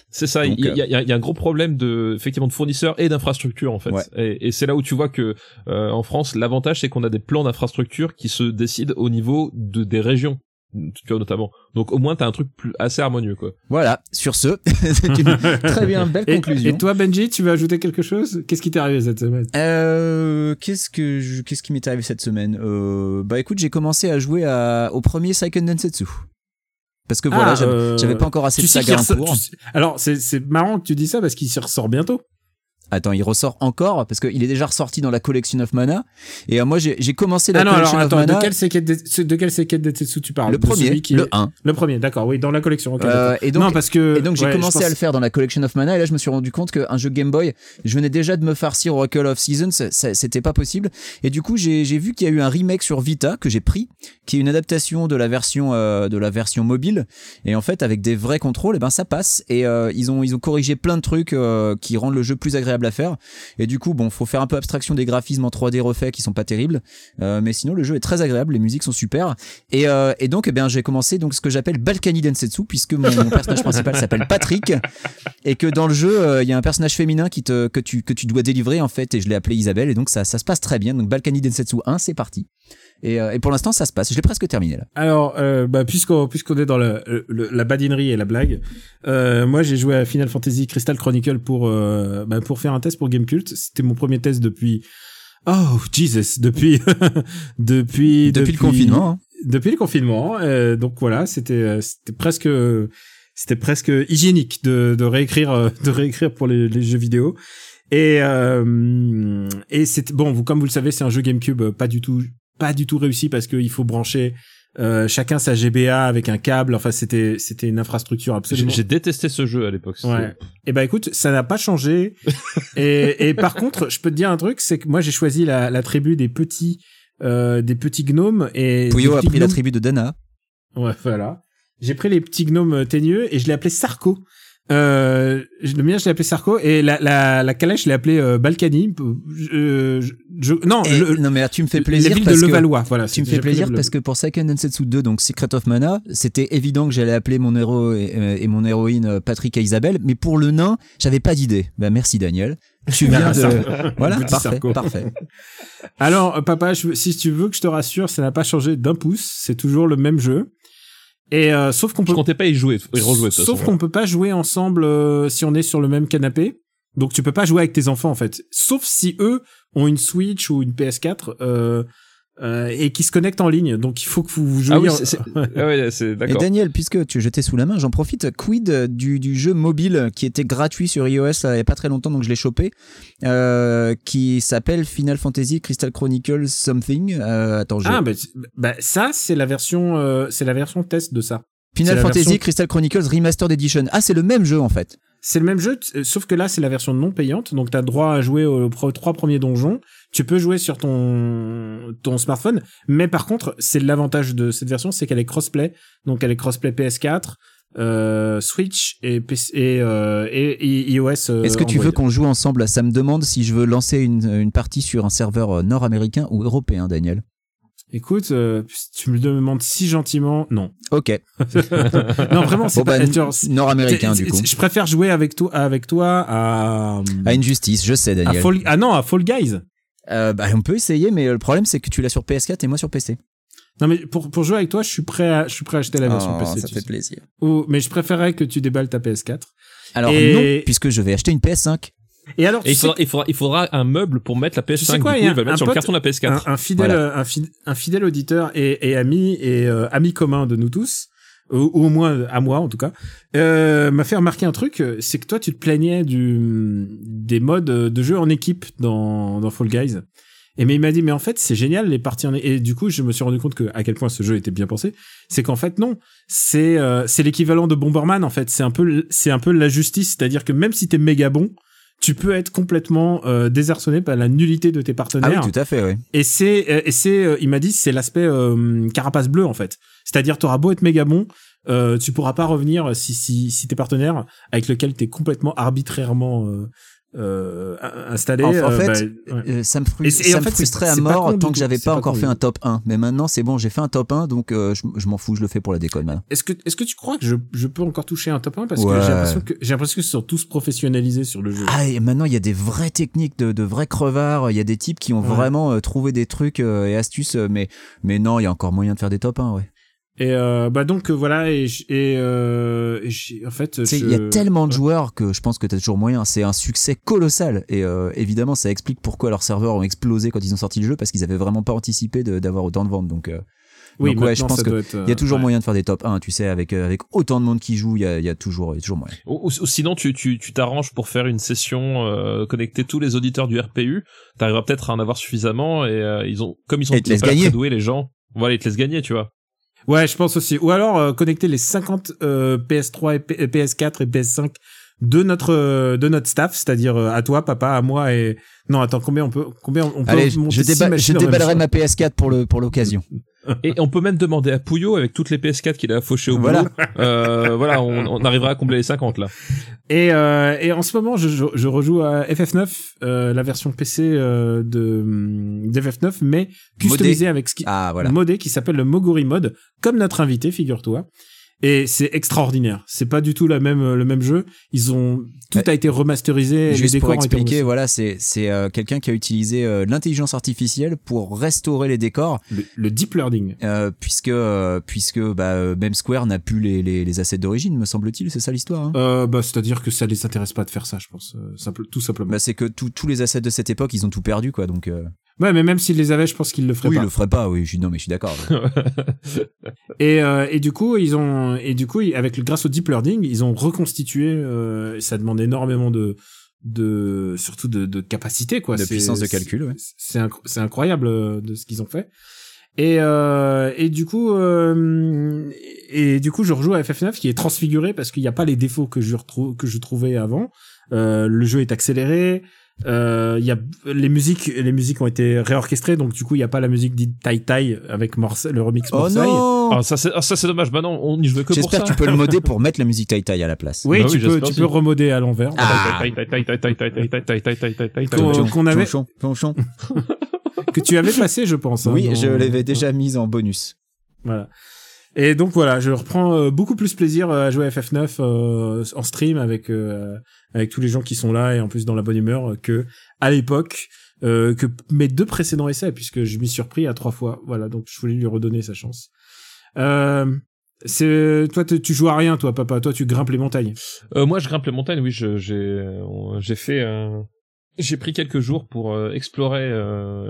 C'est ça. Donc, Il y, a- il y a- il y a un gros problème de, effectivement, de fournisseurs et d'infrastructures en fait. Ouais. Et, et c'est là où tu vois que euh, en France, l'avantage c'est qu'on a des plans d'infrastructure qui se décident au niveau de des régions, tu vois notamment. Donc au moins t'as un truc plus assez harmonieux quoi. Voilà. Sur ce, très bien belle Et, conclusion. et toi, Benji, tu veux ajouter quelque chose? Qu'est-ce qui t'est arrivé cette semaine? Euh, qu'est-ce que je- qu'est-ce qui m'est arrivé cette semaine? Euh, Bah écoute, j'ai commencé à jouer à, au premier Seiken Densetsu. Parce que voilà, Ah, j'avais euh, j'avais pas encore assez Tu de sais saga qu'il en cours. tu Alors, c'est, marrant que tu dis ça parce qu'il se ressort bientôt. Attends, il ressort encore parce qu'il est déjà ressorti dans la Collection of Mana. Et euh, moi, j'ai commencé la Ah non, Collection alors of attends, Mana. de quel Seiken Detsu- de quel Seiken Detsu tu parles? Le De premier, qui le est- 1. Le premier, d'accord, oui, dans la collection. Euh, et donc- non, parce que Et donc j'ai ouais, commencé pense- à le faire dans la Collection of Mana et là je me suis rendu compte qu'un jeu Game Boy, je venais déjà de me farcir Oracle of Seasons, c'était pas possible. Et du coup j'ai vu qu'il y a eu un remake sur Vita que j'ai pris, qui est une adaptation de la version euh, de la version mobile. Et en fait avec des vrais contrôles, et ben ça passe. Et ils ont ils ont corrigé plein de trucs qui rendent le jeu plus agréable à faire. Et du coup bon faut faire un peu abstraction des graphismes en 3D refaits qui sont pas terribles, Euh, mais sinon le jeu est très agréable, les musiques sont super. Et, euh, et donc, eh bien, j'ai commencé donc ce que j'appelle Balkany Densetsu, puisque mon, mon personnage principal s'appelle Patrick, et que dans le jeu, euh, il y a un personnage féminin qui te, que tu, que tu dois délivrer en fait, et je l'ai appelé Isabelle, et donc ça, ça se passe très bien. Donc Balkany Densetsu 1, c'est parti. Et, euh, et pour l'instant, ça se passe. Je l'ai presque terminé là. Alors, euh, bah, puisqu'on puisqu'on est dans le- la badinerie et la blague, euh, moi j'ai joué à Final Fantasy Crystal Chronicle pour euh, bah, pour faire un test pour Gamecult. C'était mon premier test depuis oh Jesus depuis depuis Depuis, le confinement. hein. depuis le confinement. euh, donc voilà, c'était euh, c'était presque c'était presque hygiénique de, de réécrire de réécrire pour les, les jeux vidéo. Et euh, et c'est bon, vous comme vous le savez, c'est un jeu GameCube pas du tout pas du tout réussi parce qu'il faut brancher euh, chacun sa GBA avec un câble. Enfin, c'était c'était une infrastructure J'ai absolument. j'ai détesté ce jeu à l'époque. Ouais. Et ben écoute, ça n'a pas changé. et, et par contre, je peux te dire un truc, c'est que moi j'ai choisi la, la tribu des petits euh, des petits gnomes et Puyo a pris la tribu de Dana. Ouais, voilà. J'ai pris les petits gnomes euh, teigneux et je l'ai appelé Sarko. Euh, le mien, je l'ai appelé Sarko et la, la, la calèche, je l'ai appelé euh, Balkany. Je, je- je- non, Et- le, non mais tu me fais la plaisir ville de que Levallois. Voilà. tu me fais plaisir parce que pour Seiken Densetsu 2, donc Secret of Mana, c'était évident que j'allais appeler mon héros et, euh, et mon héroïne euh, Patrick et Isabelle, mais pour le nain, j'avais pas d'idée. Bah merci Daniel. Tu viens de voilà, parfait, Sarko. parfait. Alors, euh, papa, si tu veux que je te rassure, ça n'a pas changé d'un pouce. C'est toujours le même jeu. Et euh, sauf qu'on Je peut comptais pas y jouer, y rejouer. Sauf qu'on peut pas jouer ensemble euh, si on est sur le même canapé. Donc tu peux pas jouer avec tes enfants en fait. Sauf si eux ont une Switch ou une PS4 euh, euh, et qui se connectent en ligne. Donc il faut que vous jouiez. Ah oui, c'est- Ah ouais, Et. Daniel, puisque tu jetais sous la main, j'en profite. Quid du, du jeu mobile qui était gratuit sur iOS il y a pas très longtemps, donc je l'ai chopé, euh, qui s'appelle Final Fantasy Crystal Chronicles Something. Euh, attends, je... Ah bah, bah, ça c'est la version euh, c'est la version test de ça. Final Fantasy version- Crystal Chronicles Remastered Edition. Ah, c'est le même jeu en fait. C'est le même jeu, sauf que là c'est la version non payante. Donc tu as droit à jouer aux trois premiers donjons. Tu peux jouer sur ton ton smartphone, mais par contre c'est l'avantage de cette version, c'est qu'elle est crossplay. Donc elle est crossplay PS4. Euh, Switch et, PC, et, euh, et, iOS. euh, Est-ce que tu Android. veux qu'on joue ensemble? Ça me demande si je veux lancer une, une partie sur un serveur euh, nord-américain ou européen, Daniel. Écoute, euh, tu me le demandes si gentiment, non. Ok. non, vraiment, c'est Bon, pas. bah, nord-américain du coup. Je préfère jouer avec toi, avec toi à. À Injustice, je sais, à Daniel. Fall- ah non, à Fall Guys. Euh, bah, on peut essayer, mais le problème c'est que tu l'as sur PS4 et moi sur PC. Non mais pour pour jouer avec toi, je suis prêt à je suis prêt à acheter la version Oh, PC. ça fait sais. plaisir. Ou mais je préférerais que tu déballes ta PS4. Alors Et- non, puisque je vais acheter une PS5. Et alors Et il faudra, il faudra, il faudra un meuble pour mettre la PS5. Tu sais quoi, du il coup, va mettre sur le carton de la PS4. un, un fidèle Voilà. un, fi- un fidèle auditeur et, et ami et euh, ami commun de nous tous ou, ou au moins à moi en tout cas. Euh, m'a fait remarquer un truc euh, c'est que toi tu te plaignais du des modes de jeu en équipe dans dans Fall Guys. Et mais il m'a dit mais en fait c'est génial les parties en et du coup je me suis rendu compte que à quel point ce jeu était bien pensé. C'est qu'en fait non. C'est euh, c'est l'équivalent de Bomberman en fait. C'est un peu c'est un peu la justice. C'est-à-dire que même si t'es méga bon tu peux être complètement euh, désarçonné par la nullité de tes Ah partenaires oui, tout à fait, oui. et c'est euh, et c'est euh, il m'a dit c'est l'aspect euh, carapace bleue en fait. C'est-à-dire t'auras beau être méga bon, euh, tu pourras pas revenir si si si tes partenaires avec lequel t'es complètement arbitrairement euh, installé. En, en euh, fait, bah, ouais. euh, ça me, frus- Et c'est- et ça en me fait, c'est- frustrait à mort tant que j'avais pas pas encore con fait un top 1. Mais maintenant, c'est bon, j'ai fait un top 1, donc euh, je, je m'en fous, je le fais pour la déconne maintenant. Est-ce que est-ce que tu crois que je je peux encore toucher un top 1 parce Ouais. que j'ai l'impression que j'ai l'impression qu'ils sont tous professionnalisés sur le jeu. Ah, et maintenant, il y a des vraies techniques, de, de vrais crevards. Il y a des types qui ont Ouais. vraiment euh, trouvé des trucs euh, et astuces. mais, mais non, il y a encore moyen de faire des top 1, ouais. Et euh, bah donc euh, voilà et euh, et en fait Tu Il y a tellement de Ouais. joueurs que je pense que tu as toujours moyen. C'est un succès colossal. Et euh, évidemment, ça explique pourquoi leurs serveurs ont explosé quand ils ont sorti le jeu, parce qu'ils avaient vraiment pas anticipé d'avoir autant de ventes. Donc, euh, Oui, Donc ouais, je pense ça que doit être, euh, Il y a toujours ouais. moyen de faire des top 1, tu sais, avec, avec autant de monde qui joue, il y a, il y a toujours, il y a toujours moyen. Ou, ou- ou sinon, tu tu tu t'arranges pour faire une session euh, connecter tous les auditeurs du RPU. T'arriveras peut-être à en avoir suffisamment et euh, ils ont comme ils sont Et pas gagner. très doués les gens. Voilà, ils te laissent gagner, tu vois. Ouais, je pense aussi. Ou alors euh, connecter les 50 euh, PS3 et P- PS4 et PS5 de notre euh, de notre staff, c'est-à-dire euh, à toi, papa, à moi et non, attends, combien on peut combien on peut Allez, je, monter je déba- déballerai ma PS4 pour le pour l'occasion. Et on peut même demander à Pouillot avec toutes les PS4 qu'il a fauché au Voilà. boulot. Euh, voilà, on, on arrivera à combler les 50 là. Et, euh, et en ce moment, je, je, je rejoue à FF9, euh, la version PC euh, de hum, d'FF9, mais customisée avec ce qui Ah voilà. modé qui s'appelle le Moguri mode, comme notre invité, figure-toi. Et c'est extraordinaire. C'est pas du tout la même le même jeu. Ils ont tout a été remasterisé. les Juste décors pour expliquer, voilà, c'est c'est euh, quelqu'un qui a utilisé euh, l'intelligence artificielle pour restaurer les décors, le, le deep learning. euh, puisque euh, puisque bah, même Square n'a plus les, les, les assets d'origine, me semble-t-il, c'est ça l'histoire. Hein? Euh, bah, c'est-à-dire que ça les intéresse pas de faire ça, je pense, simple, tout simplement. bah, c'est que tous tous les assets de cette époque, ils ont tout perdu, quoi. Donc euh, Ouais, mais même s'ils les avaient, je pense qu'ils le feraient oui, pas. ils le feraient pas. Oui, je suis non, mais je suis d'accord. Et, euh, et du coup, ils ont et du coup, avec le grâce au deep learning, ils ont reconstitué. Euh, ça demande énormément de de surtout de, de capacité quoi. De puissance de calcul, ouais. C'est inc- c'est incroyable euh, de ce qu'ils ont fait. Et euh, et du coup euh, et du coup, je rejoue à FF9 qui est transfiguré parce qu'il n'y a pas les défauts que je retrouve que je trouvais avant. Euh, le jeu est accéléré. Euh, il y a les musiques, les musiques ont été réorchestrées, donc du coup il y a pas la musique dite Tai Tai avec Morse, le remix oh non Ah, ça c'est ah, ça c'est dommage. Bah non, on y jouait que pour J'espère que tu peux le modder pour mettre la musique Tai Tai à la place. Oui, Bah tu oui, peux, tu peux remoder à l'envers. Ah. Qu'on- avait- que tu avais passé, je pense. hein, Oui, dans- je l'avais déjà mise en bonus. Voilà. Et donc voilà, je reprends euh, beaucoup plus plaisir à jouer à FF9 euh, en stream avec euh, avec tous les gens qui sont là et en plus dans la bonne humeur euh, que à l'époque euh, que mes deux précédents essais puisque je m'y suis surpris à trois fois. Voilà, donc je voulais lui redonner sa chance. Euh, c'est toi tu joues à rien toi papa, toi tu grimpes les montagnes. Euh, moi, je grimpe les montagnes. Oui, j'ai euh, j'ai fait euh, j'ai pris quelques jours pour explorer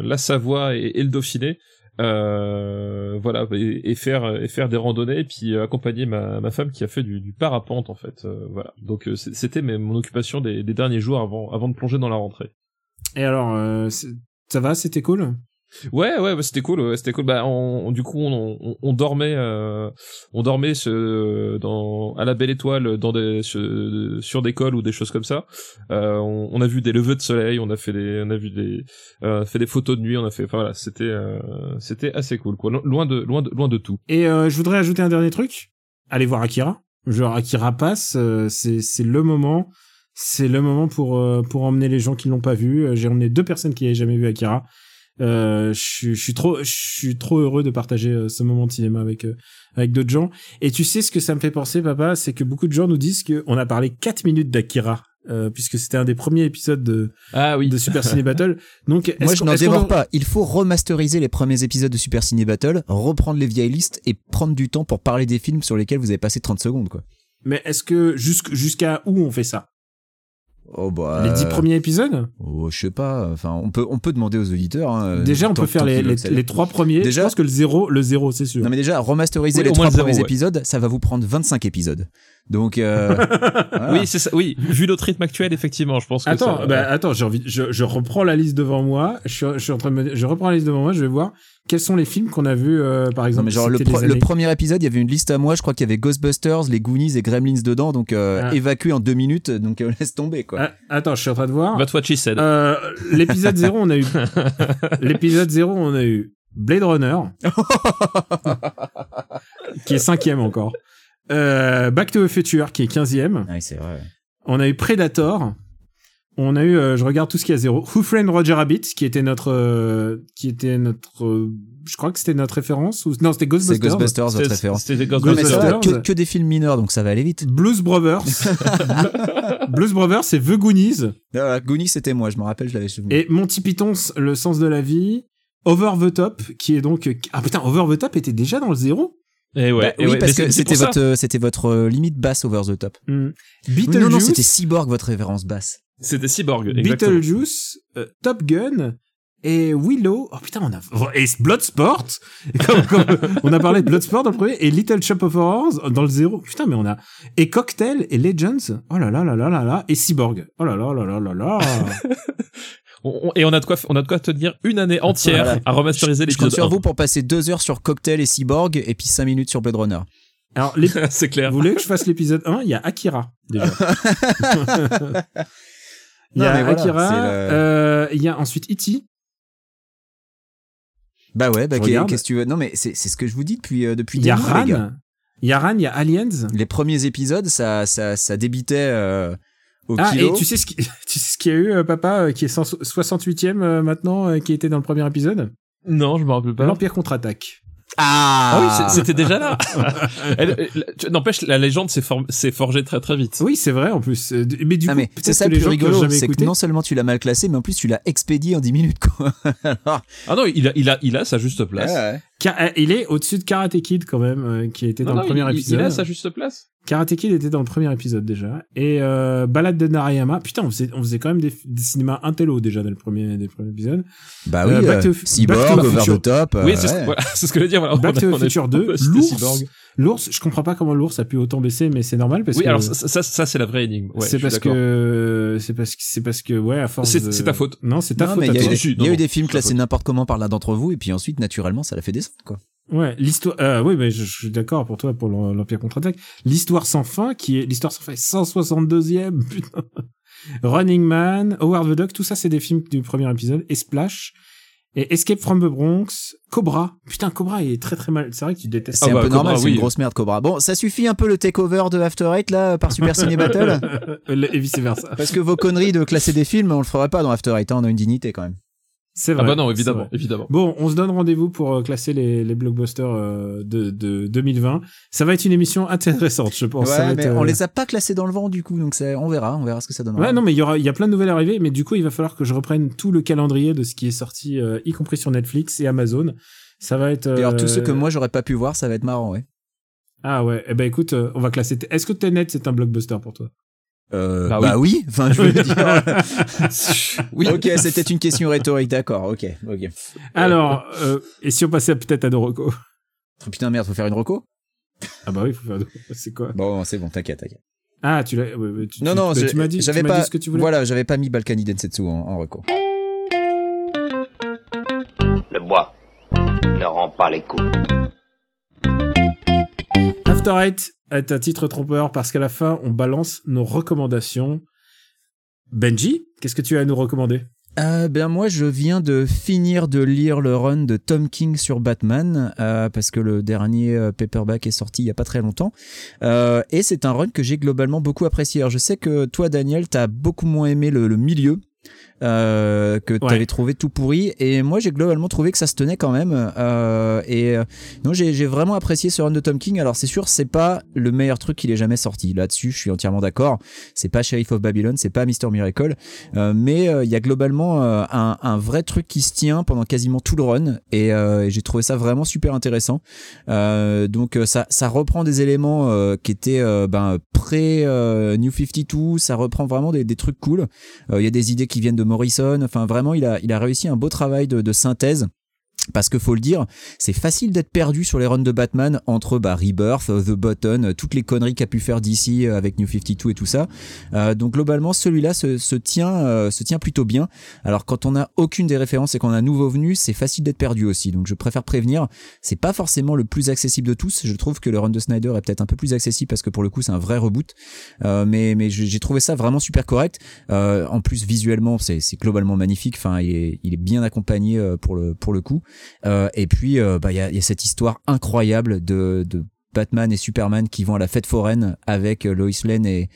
la Savoie et, et le Dauphiné. Euh, voilà et, faire et faire des randonnées et puis accompagner ma, ma femme qui a fait du, du parapente en fait euh, voilà donc euh, c'était mon occupation des, des derniers jours avant avant de plonger dans la rentrée Et alors euh, ça va, c'était cool? Ouais, ouais, bah, c'était cool. ouais, c'était cool. Bah, on, du coup, on, on, on dormait, euh, on dormait ce, dans à la belle étoile, dans des sur, sur des cols ou des choses comme ça. Euh, on, a vu des levées de soleil, on a fait des, on a vu des, euh, fait des photos de nuit, on a fait, enfin voilà, c'était, euh, c'était assez cool, quoi. Lo- Loin de, loin de, loin de tout. Et euh, je voudrais ajouter un dernier truc. Allez voir Akira. Genre Akira passe, euh, c'est c'est le moment, c'est le moment pour pour emmener les gens qui l'ont pas vu. J'ai emmené deux personnes qui n'avaient jamais vu Akira. Euh, je suis je suis trop je suis trop heureux de partager euh, ce moment de cinéma avec euh, avec d'autres gens. Et tu sais ce que ça me fait penser, papa, c'est que beaucoup de gens nous disent que on a parlé 4 minutes d'Akira. euh, puisque c'était un des premiers épisodes de, Ah oui. de Super Ciné Battle. Donc, Moi, je qu'on- n'en qu'on dévore pas. Il faut remasteriser les premiers épisodes de Super Ciné Battle, reprendre les vieilles listes et prendre du temps pour parler des films sur lesquels vous avez passé 30 secondes, quoi. Mais est-ce que jusqu'- jusqu'à où on fait ça? Oh, bah. Les 10 premiers épisodes Oh, je sais pas. Enfin, on peut, on peut demander aux auditeurs. hein, Déjà, on peut faire les, les, trois premiers. Déjà- je pense que le zéro, le zéro, c'est sûr. Non mais déjà remasteriser Oui, les trois premiers zéro, ouais. épisodes, ça va vous prendre 25 épisodes. Donc euh, voilà. Oui, c'est ça. Oui, vu notre rythme actuel, effectivement, je pense que Attends, ça- bah, attends, j'ai envie, je, je reprends la liste devant moi. Je suis, je suis en train de me, je reprends la liste devant moi. Je vais voir quels sont les films qu'on a vus, euh, par Non, exemple. mais genre le, premier épisode, il y avait une liste à moi, je crois qu'il y avait Ghostbusters, les Goonies et Gremlins dedans, donc euh, Ah. évacué en deux minutes, donc euh, laisse tomber quoi. Ah, attends, je suis en train de voir. That's what she said. Euh, l'épisode 0, on a eu, l'épisode 0, on a eu Blade Runner. qui est cinquième encore. Euh, Back to the Future, qui est quinzième. Ouais, c'est vrai. On a eu Predator. On a eu, euh, je regarde tout ce qu'il y a zéro. Who Framed Roger Rabbit, qui était notre, euh, qui était notre, euh, je crois que c'était notre référence ou non, c'était C'est Ghostbusters. Ghostbusters votre référence. C'était des Non, mais ça va, Ghostbusters. que, que des films mineurs, donc ça va aller vite. Blues Brothers. Blues Brothers, c'est The Goonies Ah, Goonies c'était moi, je me rappelle, je l'avais souvenu. et Monty Python, le sens de la vie. Over the Top, qui est donc ah putain, Over the Top était déjà dans le zéro. Et ouais. Bah, et oui, ouais, parce que c'était votre, euh, c'était votre limite basse over the top. Hmm. Oui, Beetlejuice. non, non, c'était Cyborg votre référence basse. C'était Cyborg. exactement. Beetlejuice, euh, Top Gun et Willow. Oh putain, on a et Bloodsport. Et comme, comme- on a parlé de Bloodsport dans le premier et Little Shop of Horrors dans le zéro. Putain, mais on a et Cocktail et Legends. Oh là là là là là là et Cyborg. Oh là là là là là là. On- on- et on a de quoi, on a de quoi tenir une année entière Voilà. à remasteriser Je compte sur 1. vous pour passer deux heures sur Cocktail et Cyborg et puis cinq minutes sur Blade Runner. Alors, les... C'est clair. vous voulez que je fasse l'épisode 1 Il y a Akira déjà. Il y a Akira. le- euh, Il y a ensuite E.T. Bah ouais, bah qu'est-ce que tu veux? Non mais c'est c'est ce que je vous dis depuis euh, depuis Il des y a les. Ran. Il y a Ran. Il y a Aliens. Les premiers épisodes, ça ça ça débitait euh, au Ah, kilo. et tu sais ce qui- tu sais ce qu'il y a eu, euh, papa, euh, qui est 168e euh, maintenant, euh, qui était dans le premier épisode? Non, je me rappelle pas. L'Empire contre-attaque. Ah oui, ah c'est- c'était déjà là. N'empêche, la légende s'est for- s'est forgée très très vite. Oui, c'est vrai en plus. Mais du Ah, coup, mais c'est ça que le plus rigolo, jamais c'est que non seulement tu l'as mal classé, mais en plus tu l'as expédié en 10 minutes quoi. Ah non, il a, il a, il a sa juste place. ouais. Euh, il est au-dessus de Karate Kid quand même, euh, qui était Non, dans non, le premier il, épisode. il a sa juste place. Karate Kid était dans le premier épisode déjà. Et euh, Balade de Narayama. Putain, on faisait, on faisait quand même des, des cinémas intello déjà dans le premier, des premiers épisodes. Bah oui, Euh, Back euh, Cyborg, Over the Top. oui, c'est ouais. ce, voilà, c'est ce que je veux dire. Voilà, Back on a- to the Future 2. c'était L'ours. L'ours, je comprends pas comment l'ours a pu autant baisser, mais c'est normal parce Oui, que. alors ça, ça, ça, c'est la vraie énigme. Ouais, c'est parce que c'est parce que c'est parce que ouais à force C'est- de- ta faute. non c'est ta Non, faute il y a, eu- y a des films classés n'importe comment par l'un d'entre vous, et puis ensuite, naturellement, ça l'a fait descendre, quoi. ouais l'histoire euh, oui mais je, je suis d'accord pour toi pour l'Em- l'Empire contre-attaque l'histoire sans fin qui est l'histoire sans fin est 162e putain Running Man Howard the Duck tout ça c'est des films du premier épisode et Splash et Escape from the Bronx Cobra putain Cobra il est très très mal c'est vrai que tu détestes C'est Ah un bah, peu Cobra, normal, c'est oui. une grosse merde, Cobra. Bon, ça suffit un peu le takeover de After Eight, là, par Super Ciné Battle. et vice versa Parce que vos conneries de classer des films, on le ferait pas dans After Eight, hein, on a une dignité quand même. C'est Ah vrai bah non, évidemment, évidemment. Bon, on se donne rendez-vous pour euh, classer les, les blockbusters euh, de, de 2020. Ça va être une émission intéressante, je pense. Ça va ouais, être, mais euh, on les a pas classés dans le vent, du coup, donc c'est- on verra, on verra ce que ça donnera. Ouais, non, mais il y aura, il y a plein de nouvelles arrivées, mais du coup, il va falloir que je reprenne tout le calendrier de ce qui est sorti, euh, y compris sur Netflix et Amazon. Ça va être. Et alors, tous euh, ceux que moi j'aurais pas pu voir, ça va être marrant, ouais. Ah ouais. Eh ben écoute, on va classer. Est-ce que Tenet c'est un blockbuster pour toi? Euh, Bah bah, oui. enfin, je veux dire. Oui. ok, c'était une question rhétorique, d'accord, ok, ok. Alors, euh, et si on passait peut-être à Noroko Oh, putain, merde, faut faire une reco? Ah bah oui, faut faire. C'est quoi? Bon, c'est bon, t'inquiète, t'inquiète. Ah, tu l'as. tu, Non, tu- non, je- tu m'as dit. j'avais pas, dit ce que tu voulais. voilà, j'avais pas mis Balkany Densetsu en, en reco. Le bois ne rend pas les coups. After Eight est un titre trompeur parce qu'à la fin, on balance nos recommandations. Benji, qu'est-ce que tu as à nous recommander? Euh, ben moi je viens de finir de lire le run de Tom King sur Batman euh, parce que le dernier euh, paperback est sorti il y a pas très longtemps et c'est un run que j'ai globalement beaucoup apprécié. Alors je sais que toi Daniel t'as beaucoup moins aimé le milieu. Euh, que t'avais trouvé tout pourri. Et moi j'ai globalement trouvé que ça se tenait quand même. Euh, et euh, non j'ai vraiment apprécié ce run de Tom King. Alors c'est sûr c'est pas le meilleur truc qu'il ait jamais sorti. Là-dessus je suis entièrement d'accord. C'est pas Sheriff of Babylon c'est pas Mr Miracle. Euh, mais il y a globalement un, un vrai truc qui se tient pendant quasiment tout le run. Et, j'ai trouvé ça vraiment super intéressant. Donc ça, ça reprend des éléments qui étaient ben, pré euh, New 52 ça reprend vraiment des, des trucs cool. Il y a des idées qui viennent de Morrison. Enfin vraiment il a, il a réussi un beau travail de, de synthèse parce que faut le dire, c'est facile d'être perdu sur les runs de Batman entre bah, Rebirth, The Button, toutes les conneries qu'a pu faire DC euh, avec New 52 et tout ça. Euh, donc globalement, celui-là se, se tient, euh, se tient plutôt bien. Alors quand on n'a aucune des références et qu'on a un nouveau venu, c'est facile d'être perdu aussi. Donc je préfère prévenir, c'est pas forcément le plus accessible de tous. Je trouve que le run de Snyder est peut-être un peu plus accessible parce que pour le coup c'est un vrai reboot. Euh, mais mais j'ai trouvé ça vraiment super correct. Euh, en plus visuellement c'est c'est globalement magnifique. Enfin il est, il est bien accompagné euh, pour le pour le coup. Euh, et puis euh, bah il y a, il y a cette histoire incroyable de, de Batman et Superman qui vont à la fête foraine avec euh, Lois Lane et,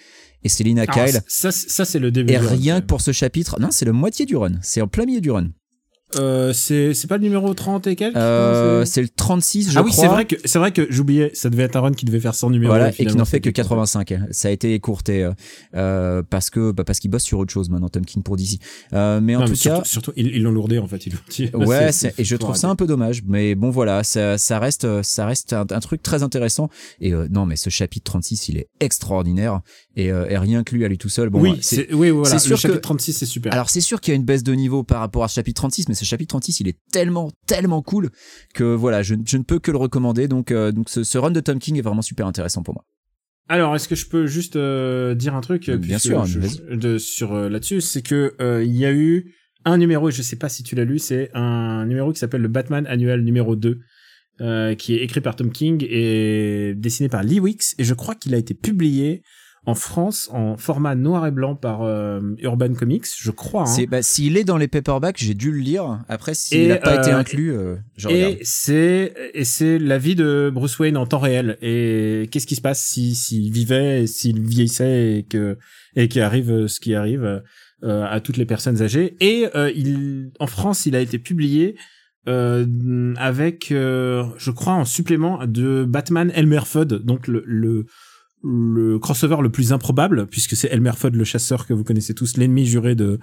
et Selina Kyle. ça, ça c'est le début. Et rien que pour ce chapitre, non, c'est le moitié du run. C'est en plein milieu du run. Euh, c'est c'est pas le numéro 30 et quelques Euh, c'est- le 36, je Ah oui, c'est vrai que c'est vrai que j'oubliais, ça devait être un run qui devait faire 100 numéros. Voilà, et qui n'en fait que c'était- 85. Ça a été écourté euh, euh, parce que bah, parce qu'il bosse sur autre chose maintenant, Tom King pour DC. Euh, mais en Non, tout mais cas, surtout, ils l'ont lourdé en fait, ils. Ouais, c'est- et je trouve ça un peu dommage, mais bon voilà, ça, ça reste, ça reste un, un truc très intéressant. Et euh, non, mais ce chapitre 36, il est extraordinaire et, et rien que lui à lui tout seul. Bon, oui, c'est- oui, voilà. sûr le chapitre que- 36, c'est super. alors c'est sûr qu'il y a une baisse de niveau par rapport à ce chapitre 36, mais ce chapitre 36, il est tellement, tellement cool que voilà, je, je ne peux que le recommander. Donc, euh, donc ce, ce run de Tom King est vraiment super intéressant pour moi. Alors, est-ce que je peux juste euh, dire un truc Bien puisque sûr, je- de, sur euh, là-dessus, c'est que euh, il y a eu un numéro, et je sais pas si tu l'as lu, c'est un numéro qui s'appelle le Batman annuel numéro 2, euh, qui est écrit par Tom King et dessiné par Lee Wicks, et je crois qu'il a été publié en France en format noir et blanc par euh, Urban Comics, je crois. hein. C'est bah, s'il est dans les paperbacks, j'ai dû le lire. Après, s'il n'a pas été euh, inclus, euh, je regarde. Et c'est et c'est la vie de Bruce Wayne en temps réel. Et qu'est-ce qui se passe si s'il vivait, s'il vieillissait et que et qu'il arrive euh, ce qui arrive euh, à toutes les personnes âgées. Et euh, il en France, il a été publié euh, avec, euh, je crois, en supplément de Batman Elmer Fudd, donc le, le le crossover le plus improbable puisque c'est Elmer Fudd le chasseur que vous connaissez tous l'ennemi juré de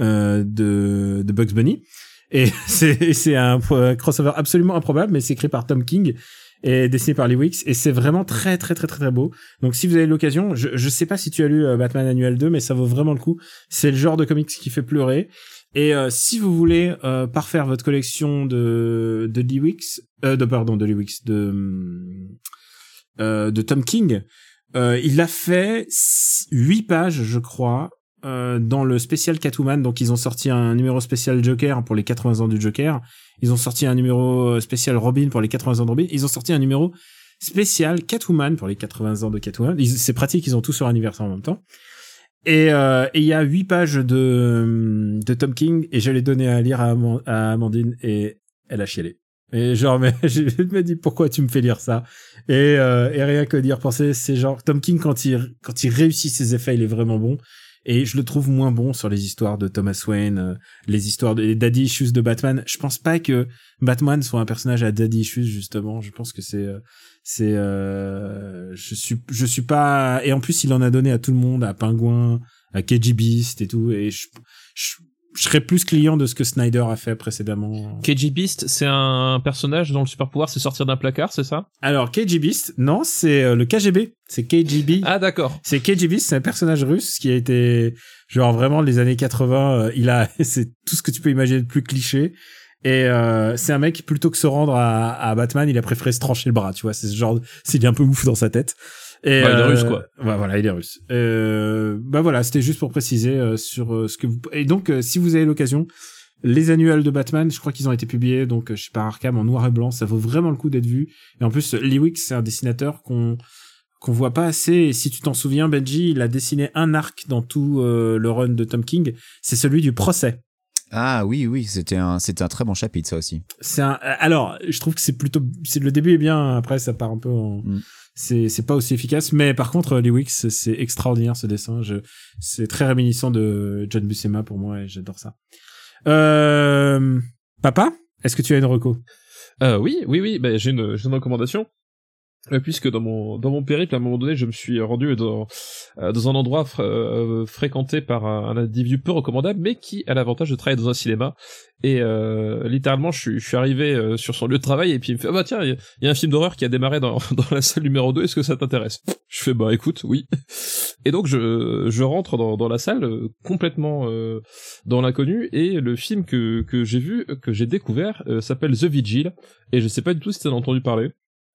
euh, de, de Bugs Bunny. Et c'est c'est un crossover absolument improbable mais c'est écrit par Tom King et dessiné par Lee Wicks et c'est vraiment très très très très très beau. Donc si vous avez l'occasion je je sais pas si tu as lu euh, Batman Annuel 2 mais ça vaut vraiment le coup. C'est le genre de comics qui fait pleurer. Et euh, si vous voulez euh, parfaire votre collection de de Lee Wicks euh, de pardon de Lee Wicks de euh, de Tom King euh, il a fait huit pages, je crois, euh, dans le spécial Catwoman. Donc, ils ont sorti un numéro spécial Joker pour les 80 ans du Joker. Ils ont sorti un numéro euh, spécial Robin pour les 80 ans de Robin. Ils ont sorti un numéro spécial Catwoman pour les 80 ans de Catwoman. C'est pratique, ils ont tous leur anniversaire en même temps. Et euh, il y a huit pages de Tom King et je l'ai donné à lire à, à Amandine et elle a chialé. Et genre, mais je me dis pourquoi tu me fais lire ça? Et, euh, et rien que d'y repenser, c'est genre Tom King quand il quand il réussit ses effets, il est vraiment bon. Et je le trouve moins bon sur les histoires de Thomas Wayne, euh, les histoires de Daddy Issues de Batman. Je pense pas que Batman soit un personnage à Daddy Issues justement. Je pense que c'est euh, c'est euh, je suis je suis pas et en plus il en a donné à tout le monde, à Pingouin, à KG Beast et tout. Et je je, je serais plus client de ce que Snyder a fait précédemment. KG Beast, c'est un personnage dont le super pouvoir c'est sortir d'un placard, c'est ça? Alors KG Beast, non, c'est euh, le KGB, c'est KGB. Ah d'accord. C'est KGB, c'est un personnage russe qui a été genre vraiment les années 80. euh, il a, c'est tout ce que tu peux imaginer de plus cliché. Et euh, c'est un mec plutôt que se rendre à, à Batman, il a préféré se trancher le bras. Tu vois, c'est ce genre, c'est un peu ouf dans sa tête. Et Ouais, il est euh, russe, quoi. Ouais, voilà, il est russe. Euh, bah voilà, c'était juste pour préciser euh, sur euh, ce que vous. Et donc, euh, si vous avez l'occasion, les annuels de Batman, je crois qu'ils ont été publiés donc chez par Arkham en noir et blanc. Ça vaut vraiment le coup d'être vu. Et en plus, Lee Wicks, c'est un dessinateur qu'on qu'on voit pas assez. Et si tu t'en souviens, Benji, il a dessiné un arc dans tout euh, le run de Tom King. C'est celui du procès. Ah oui, oui, c'était un, c'était un très bon chapitre, ça aussi. C'est un. Alors, je trouve que c'est plutôt. C'est le début est bien. Après, ça part un peu. En... Mm. C'est pas aussi efficace. Mais par contre, Lee Wicks, c'est extraordinaire ce dessin. C'est très réminiscent de John Buscema pour moi et j'adore ça. Euh... Papa, est-ce que tu as une reco? Euh, oui, oui, oui, bah, j'ai une, j'ai une recommandation. Euh, puisque dans mon dans mon périple à un moment donné je me suis rendu dans euh, dans un endroit euh, fréquenté par un, individu peu recommandable mais qui a l'avantage de travailler dans un cinéma. Et euh, littéralement je suis je suis arrivé sur son lieu de travail et puis il me fait ah bah tiens il y, a- un film d'horreur qui a démarré dans dans la salle numéro 2 est-ce que ça t'intéresse? Je fais bah écoute oui et donc je je rentre dans dans la salle complètement dans l'inconnu et le film que que j'ai vu que j'ai découvert s'appelle The Vigil. Et je sais pas du tout si t'en as entendu parler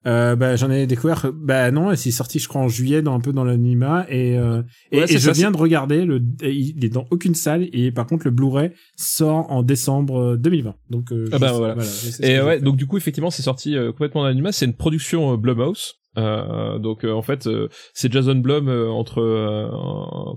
euh, bah, j'en ai découvert. Bah non, c'est sorti, je crois, en juillet, dans un peu dans l'anima, et, euh, et, Ouais, et c'est je viens de regarder. Le, il est dans aucune salle, et par contre, le Blu-ray sort en décembre 2020. Donc, euh, Ah bah voilà. Et ouais, donc du coup effectivement c'est sorti euh, complètement dans l'anima, c'est une production euh, Blumhouse. Euh, donc euh, en fait euh, c'est Jason Blum euh, entre euh,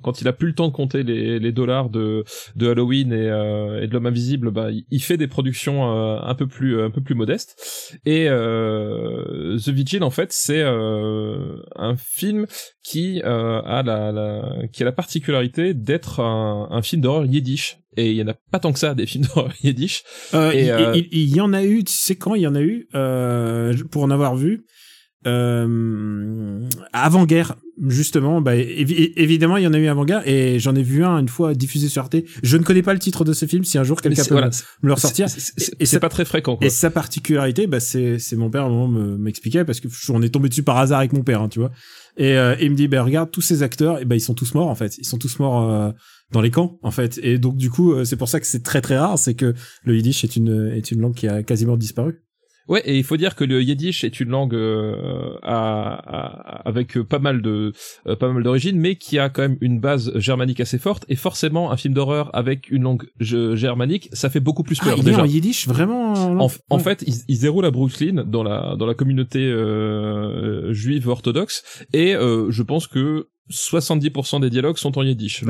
quand il a plus le temps de compter les, les dollars de de Halloween et, euh, et de l'homme invisible bah il, fait des productions euh, un peu plus un peu plus modestes. Et euh, The Vigil en fait c'est euh, un film qui euh, a la, la qui a la particularité d'être un, un film d'horreur yiddish. Et il y en a pas tant que ça des films d'horreur yiddish. Euh, il, y en a eu, tu sais quand il y en a eu, euh, pour en avoir vu, euh, avant-guerre, justement, bah, évi- évidemment, il y en a eu avant-guerre, et j'en ai vu un une fois diffusé sur Arte. Je ne connais pas le titre de ce film, si un jour quelqu'un peut voilà, me le ressortir. Et C'est pas très fréquent, quoi. Et sa particularité, bah, c'est, mon père, à un moment, me- m'expliquait, parce que on est tombé dessus par hasard avec mon père, hein, tu vois. Et, euh, et il me dit, ben regarde, tous ces acteurs, et ben ils sont tous morts en fait. Ils sont tous morts euh, dans les camps en fait. Et donc du coup, euh, c'est pour ça que c'est très très rare, c'est que le yiddish est une est une langue qui a quasiment disparu. Ouais, et il faut dire que le yiddish est une langue euh, à- à- avec pas mal de euh, pas mal d'origines, mais qui a quand même une base germanique assez forte. Et forcément, un film d'horreur avec une langue ge- germanique, ça fait beaucoup plus Ah, peur il est déjà. en yiddish vraiment. En, en Ouais. fait, ils, ils se déroulent à Brooklyn dans la dans la communauté euh, juive orthodoxe et euh, je pense que 70% des dialogues sont en yiddish.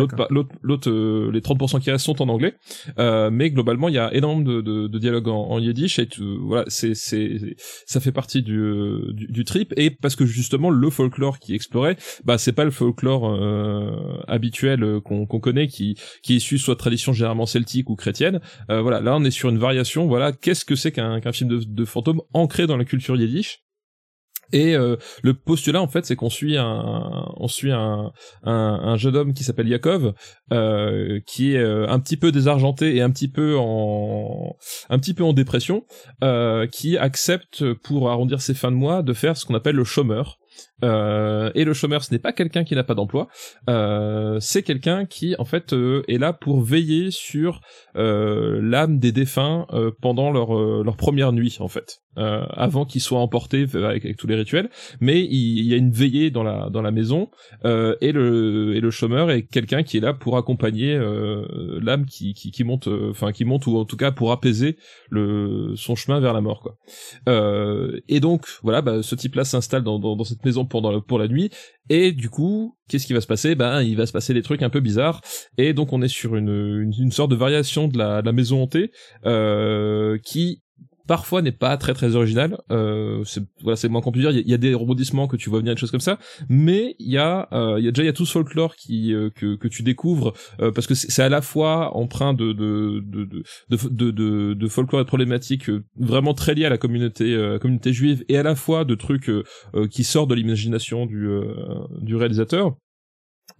L'autre, euh, les 30% qui restent sont en anglais. Euh, mais globalement, il y a énormément de, de, de dialogues en, en yiddish et tu- voilà, c'est, c'est, ça fait partie du, euh, du, du trip et parce que justement le folklore qui explorait, bah c'est pas le folklore euh, habituel euh, qu'on, qu'on connaît qui, qui est issu soit de tradition généralement celtique ou chrétienne. Euh, voilà, là on est sur une variation. Voilà, qu'est-ce que c'est qu'un, qu'un film de, de fantôme ancré dans la culture yiddish? Et euh, le postulat en fait, c'est qu'on suit un, on suit un, un, un jeune homme qui s'appelle Yakov, euh, qui est euh, un petit peu désargenté et un petit peu en, un petit peu en dépression, qui accepte pour arrondir ses fins de mois de faire ce qu'on appelle le chômeur. Euh, et le chômeur, ce n'est pas quelqu'un qui n'a pas d'emploi, euh, c'est quelqu'un qui en fait euh, est là pour veiller sur euh, l'âme des défunts euh, pendant leur euh, leur première nuit en fait, avant qu'ils soient emportés avec, tous les rituels. Mais il, y a une veillée dans la dans la maison et le et le chômeur est quelqu'un qui est là pour accompagner l'âme qui, qui qui monte, enfin qui monte ou en tout cas pour apaiser le son chemin vers la mort quoi. Et donc voilà, bah, ce type-là s'installe dans, dans dans cette maison pour la nuit et du coup, qu'est-ce qui va se passer? Ben, il va se passer des trucs un peu bizarres. Et donc, on est sur une, une, sorte de variation de la, de la maison hantée euh, qui parfois n'est pas très très original. Euh, c'est voilà, c'est moins qu'on peut dire. Il y, a- des rebondissements que tu vois venir, des choses comme ça. Mais il y a, euh, il y a déjà il y a tout ce folklore qui euh, que que tu découvres euh, parce que c'est à la fois empreint de de de de de, folklore et de problématiques euh, vraiment très liées à la communauté communauté juive et à la fois de trucs qui sortent de l'imagination du du réalisateur.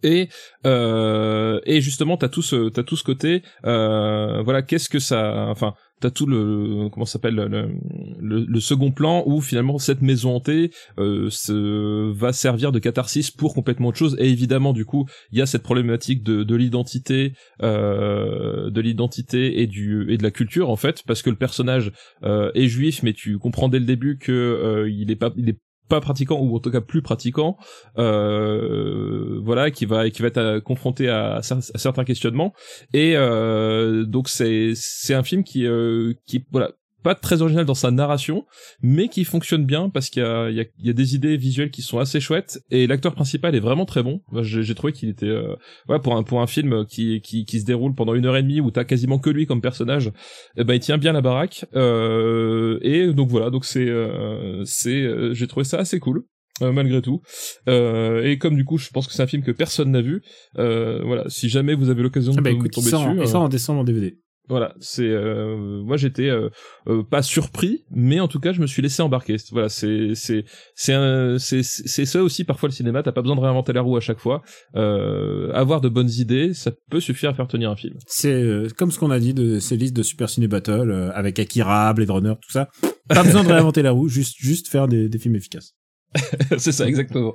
Et euh, et justement t'as tout ce t'as tout ce côté euh, voilà qu'est-ce que ça enfin t'as tout le comment s'appelle le, second plan où finalement cette maison hantée euh, se, va servir de catharsis pour complètement autre chose. Et évidemment du coup il y a cette problématique de, de l'identité euh, de l'identité et du et de la culture en fait parce que le personnage euh, est juif mais tu comprends dès le début que il est pas il est pas pratiquant ou en tout cas plus pratiquant euh, voilà qui va qui va être euh, confronté à, à cer- à certains questionnements. Et euh, donc c'est c'est un film qui euh, qui voilà pas très original dans sa narration mais qui fonctionne bien parce qu'il y a il y il y a des idées visuelles qui sont assez chouettes et l'acteur principal est vraiment très bon j'ai trouvé qu'il était euh, voilà pour un pour un film qui qui qui se déroule pendant une heure et demie où t'as quasiment que lui comme personnage eh ben il tient bien la baraque euh, et donc voilà donc c'est euh, c'est euh, j'ai trouvé ça assez cool euh, malgré tout euh, et comme du coup je pense que c'est un film que personne n'a vu euh, voilà si jamais vous avez l'occasion de Ah bah vous écoute, il tomber sort, dessus il euh, sort en décembre en DVD. Voilà, c'est euh, moi j'étais euh, euh, pas surpris, mais en tout cas je me suis laissé embarquer. Voilà, c'est c'est c'est c'est ça aussi parfois le cinéma. T'as pas besoin de réinventer la roue à chaque fois. Euh, avoir de bonnes idées, ça peut suffire à faire tenir un film. C'est euh, comme ce qu'on a dit de ces listes de Super Ciné Battle euh, avec Akira, Blade Runner, tout ça. Pas besoin de réinventer la roue, juste juste faire des, des films efficaces. c'est ça exactement.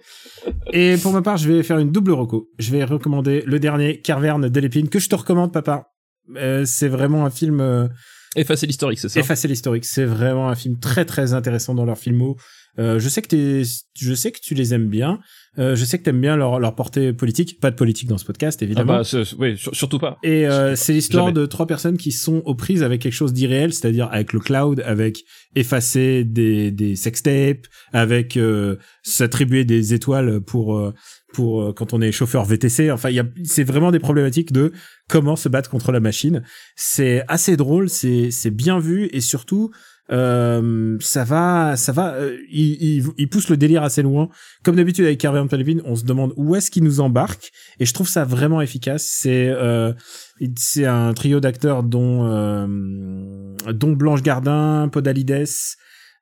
Et pour ma part, je vais faire une double reco. Je vais recommander le dernier, Carverne d'Elépine, que je te recommande, papa. Euh, c'est vraiment un film euh, Effacer l'historique, c'est ça? effacer l'historique. C'est vraiment un film très très intéressant dans leur filmo. Euh, je sais que t'es, je sais que tu les aimes bien. Euh, je sais que t'aimes bien leur leur portée politique. Pas de politique dans ce podcast, Ah évidemment. bah, c'est- oui, sur- surtout pas. Et euh, c'est l'histoire de trois personnes qui sont aux prises avec quelque chose d'irréel, c'est-à-dire avec le cloud, avec effacer des, des sextapes, avec euh, s'attribuer des étoiles pour euh, pour quand on est chauffeur VTC. Enfin, il y a c'est vraiment des problématiques de comment se battre contre la machine. C'est assez drôle, c'est c'est bien vu et surtout euh, ça va ça va euh, il, il, il pousse le délire assez loin comme d'habitude avec Carver Pelvin on se demande où est-ce qu'il nous embarque et je trouve ça vraiment efficace c'est euh, c'est un trio d'acteurs dont euh, dont Blanche Gardin, Podalides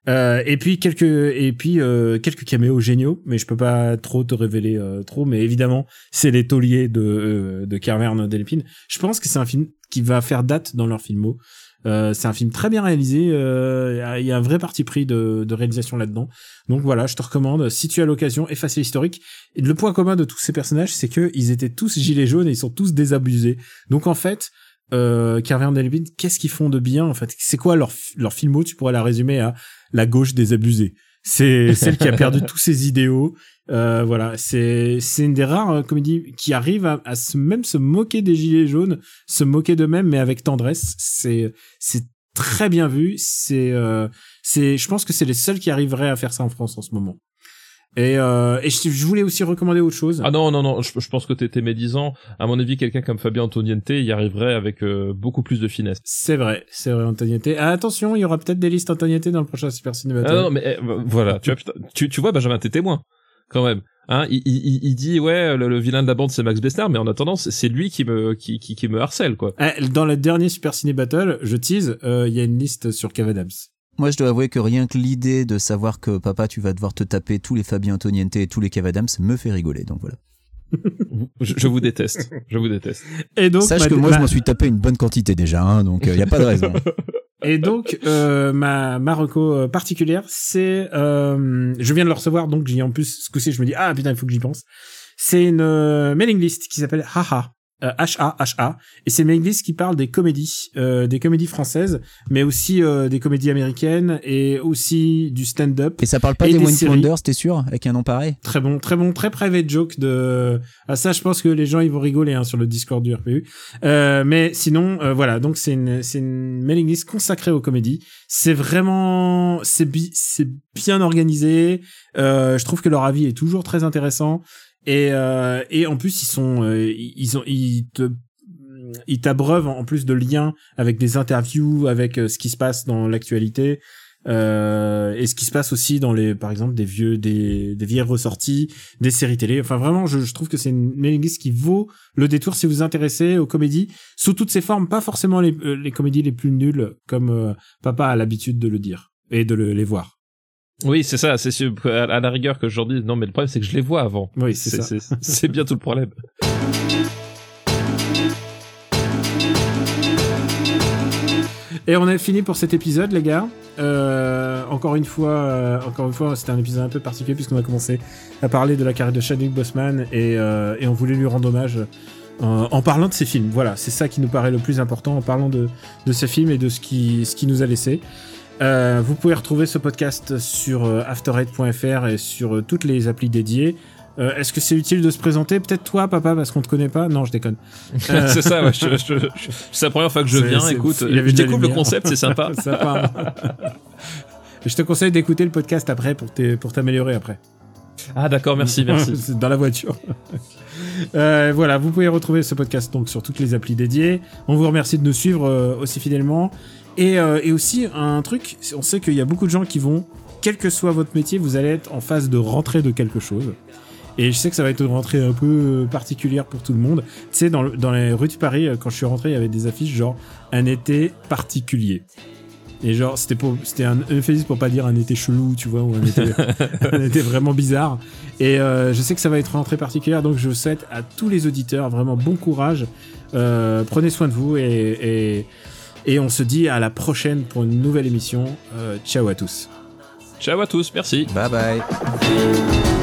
euh, et puis quelques et puis quelques caméos géniaux, mais je peux pas trop te révéler trop. Mais évidemment, c'est les tauliers de de Carverne Delépine. Je pense que c'est un film qui va faire date dans leur filmo. Euh, c'est un film très bien réalisé. euh, Il y a- il y, a un vrai parti pris de, de réalisation là-dedans. Donc voilà, je te recommande. Si tu as l'occasion, effacer l'historique. Et le point commun de tous ces personnages, c'est que ils étaient tous gilets jaunes et ils sont tous désabusés. Donc en fait, euh, Carver and Delvin, qu'est-ce qu'ils font de bien en fait? C'est quoi leur leur filmo? Tu pourrais la résumer à la gauche désabusée. C'est celle qui a perdu tous ses idéaux. Euh, voilà, c'est c'est une des rares euh, comédies qui arrive à, à se, même se moquer des gilets jaunes, se moquer d'eux-mêmes, mais avec tendresse. C'est c'est très bien vu. C'est euh, c'est je pense que c'est les seuls qui arriveraient à faire ça en France en ce moment. Et euh, et je, je voulais aussi recommander autre chose. Ah non, non, non, je, je pense que t'étais médisant. À mon avis, quelqu'un comme Fabien Antoniente y arriverait avec euh, beaucoup plus de finesse. C'est vrai, c'est vrai, Antoniette. Ah, attention, il y aura peut-être des listes Antoniette dans le prochain Super Ciné Battle. Ah non, mais eh, voilà, tu vois, putain, tu, tu vois, Benjamin, t'es témoin, quand même. Hein, il, il, il dit ouais, le, le vilain de la bande c'est Max Besnard, mais en attendant, c'est- lui qui me qui, qui, qui me harcèle quoi. Ah, Dans le dernier Super Ciné Battle, je tease, euh, il y a une liste sur Kev Adams. Moi, je dois avouer que rien que l'idée de savoir que papa, tu vas devoir te taper tous les Fabien Antoniente et tous les Kev Adams me fait rigoler. Donc voilà. Je, je vous déteste, je vous déteste. Et donc, Sache ma- que moi, ma- je m'en suis tapé une bonne quantité déjà, hein, donc il n'y a pas de raison. Et donc, euh, ma, ma reco euh, particulière, c'est... Euh, je viens de le recevoir, donc j'y en plus, ce coup-ci, je me dis, ah putain, il faut que j'y pense. C'est une euh, mailing list qui s'appelle Haha. Euh, H-A-H-A. Et c'est list qui parle des comédies, euh, des comédies françaises, mais aussi euh, des comédies américaines et aussi du stand-up. Et ça parle pas des des One. Wonders, t'es sûr Avec un nom pareil? Très bon, très bon, très private joke de. Ah ça, je pense que les gens ils vont rigoler hein, sur le Discord du RPU. Euh, mais sinon, euh, voilà, donc c'est une c'est une mailing list consacrée aux comédies. C'est vraiment c'est bi- c'est bien organisé. Euh, je trouve que leur avis est toujours très intéressant et euh, et en plus ils sont euh, ils ont ils te ils t'abreuvent en plus de liens avec des interviews, avec euh, ce qui se passe dans l'actualité. Euh, et ce qui se passe aussi dans les par exemple des vieux des, des vieilles ressorties des séries télé enfin vraiment je, je trouve que c'est une mailing list qui vaut le détour si vous vous intéressez aux comédies sous toutes ses formes pas forcément les, euh, les comédies les plus nulles comme euh, papa a l'habitude de le dire et de le- les voir Oui, c'est ça, c'est sûr, à, la rigueur que je leur dise. Non, mais le problème c'est que je les vois avant. oui c'est ça C'est c'est bien tout le problème. Et on a fini pour cet épisode, les gars. Euh, encore une fois, euh, encore une fois, c'était un épisode un peu particulier puisqu'on a commencé à parler de la carrière de Chadwick Boseman et, euh, et on voulait lui rendre hommage euh, en parlant de ses films. Voilà, c'est ça qui nous paraît le plus important en parlant de, de ses films et de ce qui, ce qui nous a laissé. Euh, vous pouvez retrouver ce podcast sur euh, afterrate.fr et sur euh, toutes les applis dédiées. Euh, Est-ce que c'est utile de se présenter? Peut-être toi, papa, parce qu'on te connaît pas? Non, je déconne. Euh, c'est ça, ouais, je- je- je- c'est la première fois que je viens, écoute, il y avait je découvre le concept, c'est sympa. Sympa. Je te conseille d'écouter le podcast après pour t'améliorer après. Ah d'accord, merci, merci. Dans la voiture. Euh, voilà, vous pouvez retrouver ce podcast donc sur toutes les applis dédiées. On vous remercie de nous suivre euh, aussi fidèlement. Et, euh, et aussi un truc, on sait qu'il y a beaucoup de gens qui vont, quel que soit votre métier, vous allez être en phase de rentrée de quelque chose. Et je sais que ça va être une rentrée un peu euh, particulière pour tout le monde. Tu sais, dans, le- dans les rues de Paris, euh, quand je suis rentré, il y avait des affiches genre un été particulier. Et genre, c'était pour, c'était un euphémisme pour pas dire un été chelou, tu vois, ou un été, un été vraiment bizarre. Et euh, je sais que ça va être une rentrée particulière, donc je souhaite à tous les auditeurs vraiment bon courage. Euh, prenez soin de vous et, et, et on se dit à la prochaine pour une nouvelle émission. Euh, ciao à tous. Ciao à tous, merci. Bye bye.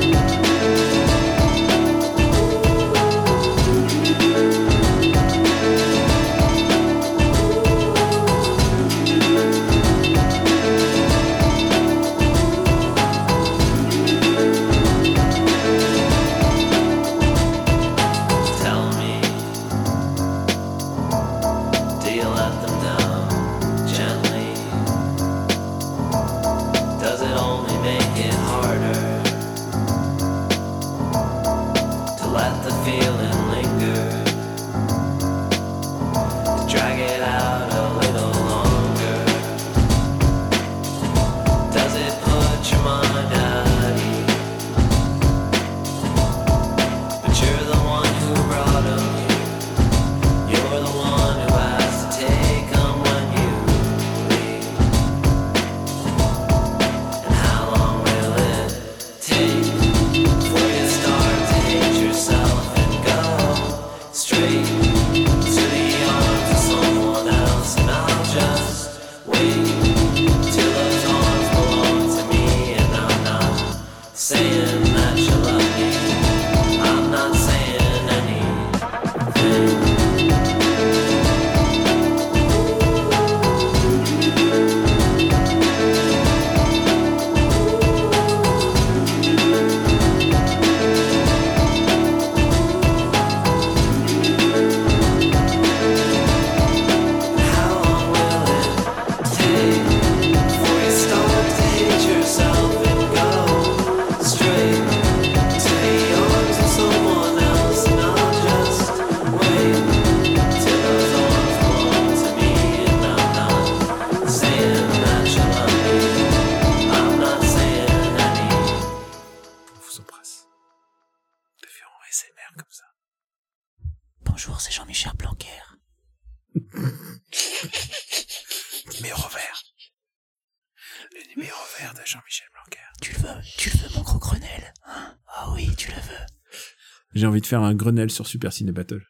Envie de faire un Grenelle sur Super Ciné Battle.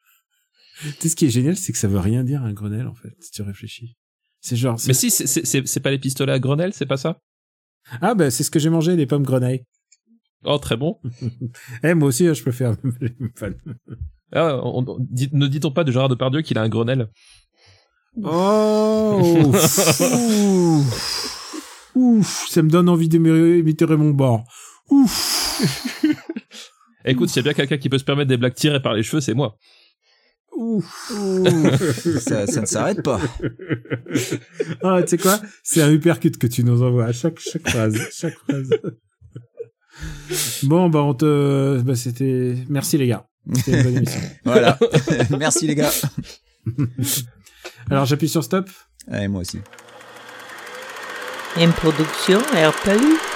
tu sais, ce qui est génial, c'est que ça veut rien dire un Grenelle, en fait, si tu réfléchis. C'est genre... Mais si, c'est- pas les pistolets à Grenelle, c'est pas ça? Ah, bah, c'est ce que j'ai mangé, les pommes grenailles. Oh, très bon. Eh, moi aussi, je peux faire les. Ah, on- on- dit- ne dit-on pas de Gérard Depardieu qu'il a un Grenelle? Oh Ouf Ça me donne envie d'imiter mon bord. Ouf Écoute, s'il y a bien quelqu'un qui peut se permettre des blagues tirées par les cheveux, c'est moi. Ouf ça, ça ne s'arrête pas. Ah, tu sais quoi? C'est un uppercut que tu nous envoies à chaque, chaque phrase. Chaque phrase. Bon, bah, on te... Bah, c'était... Merci, les gars. C'était une bonne émission. Voilà. Merci les gars. Alors, j'appuie sur stop Ouais, moi aussi. Une production RPU.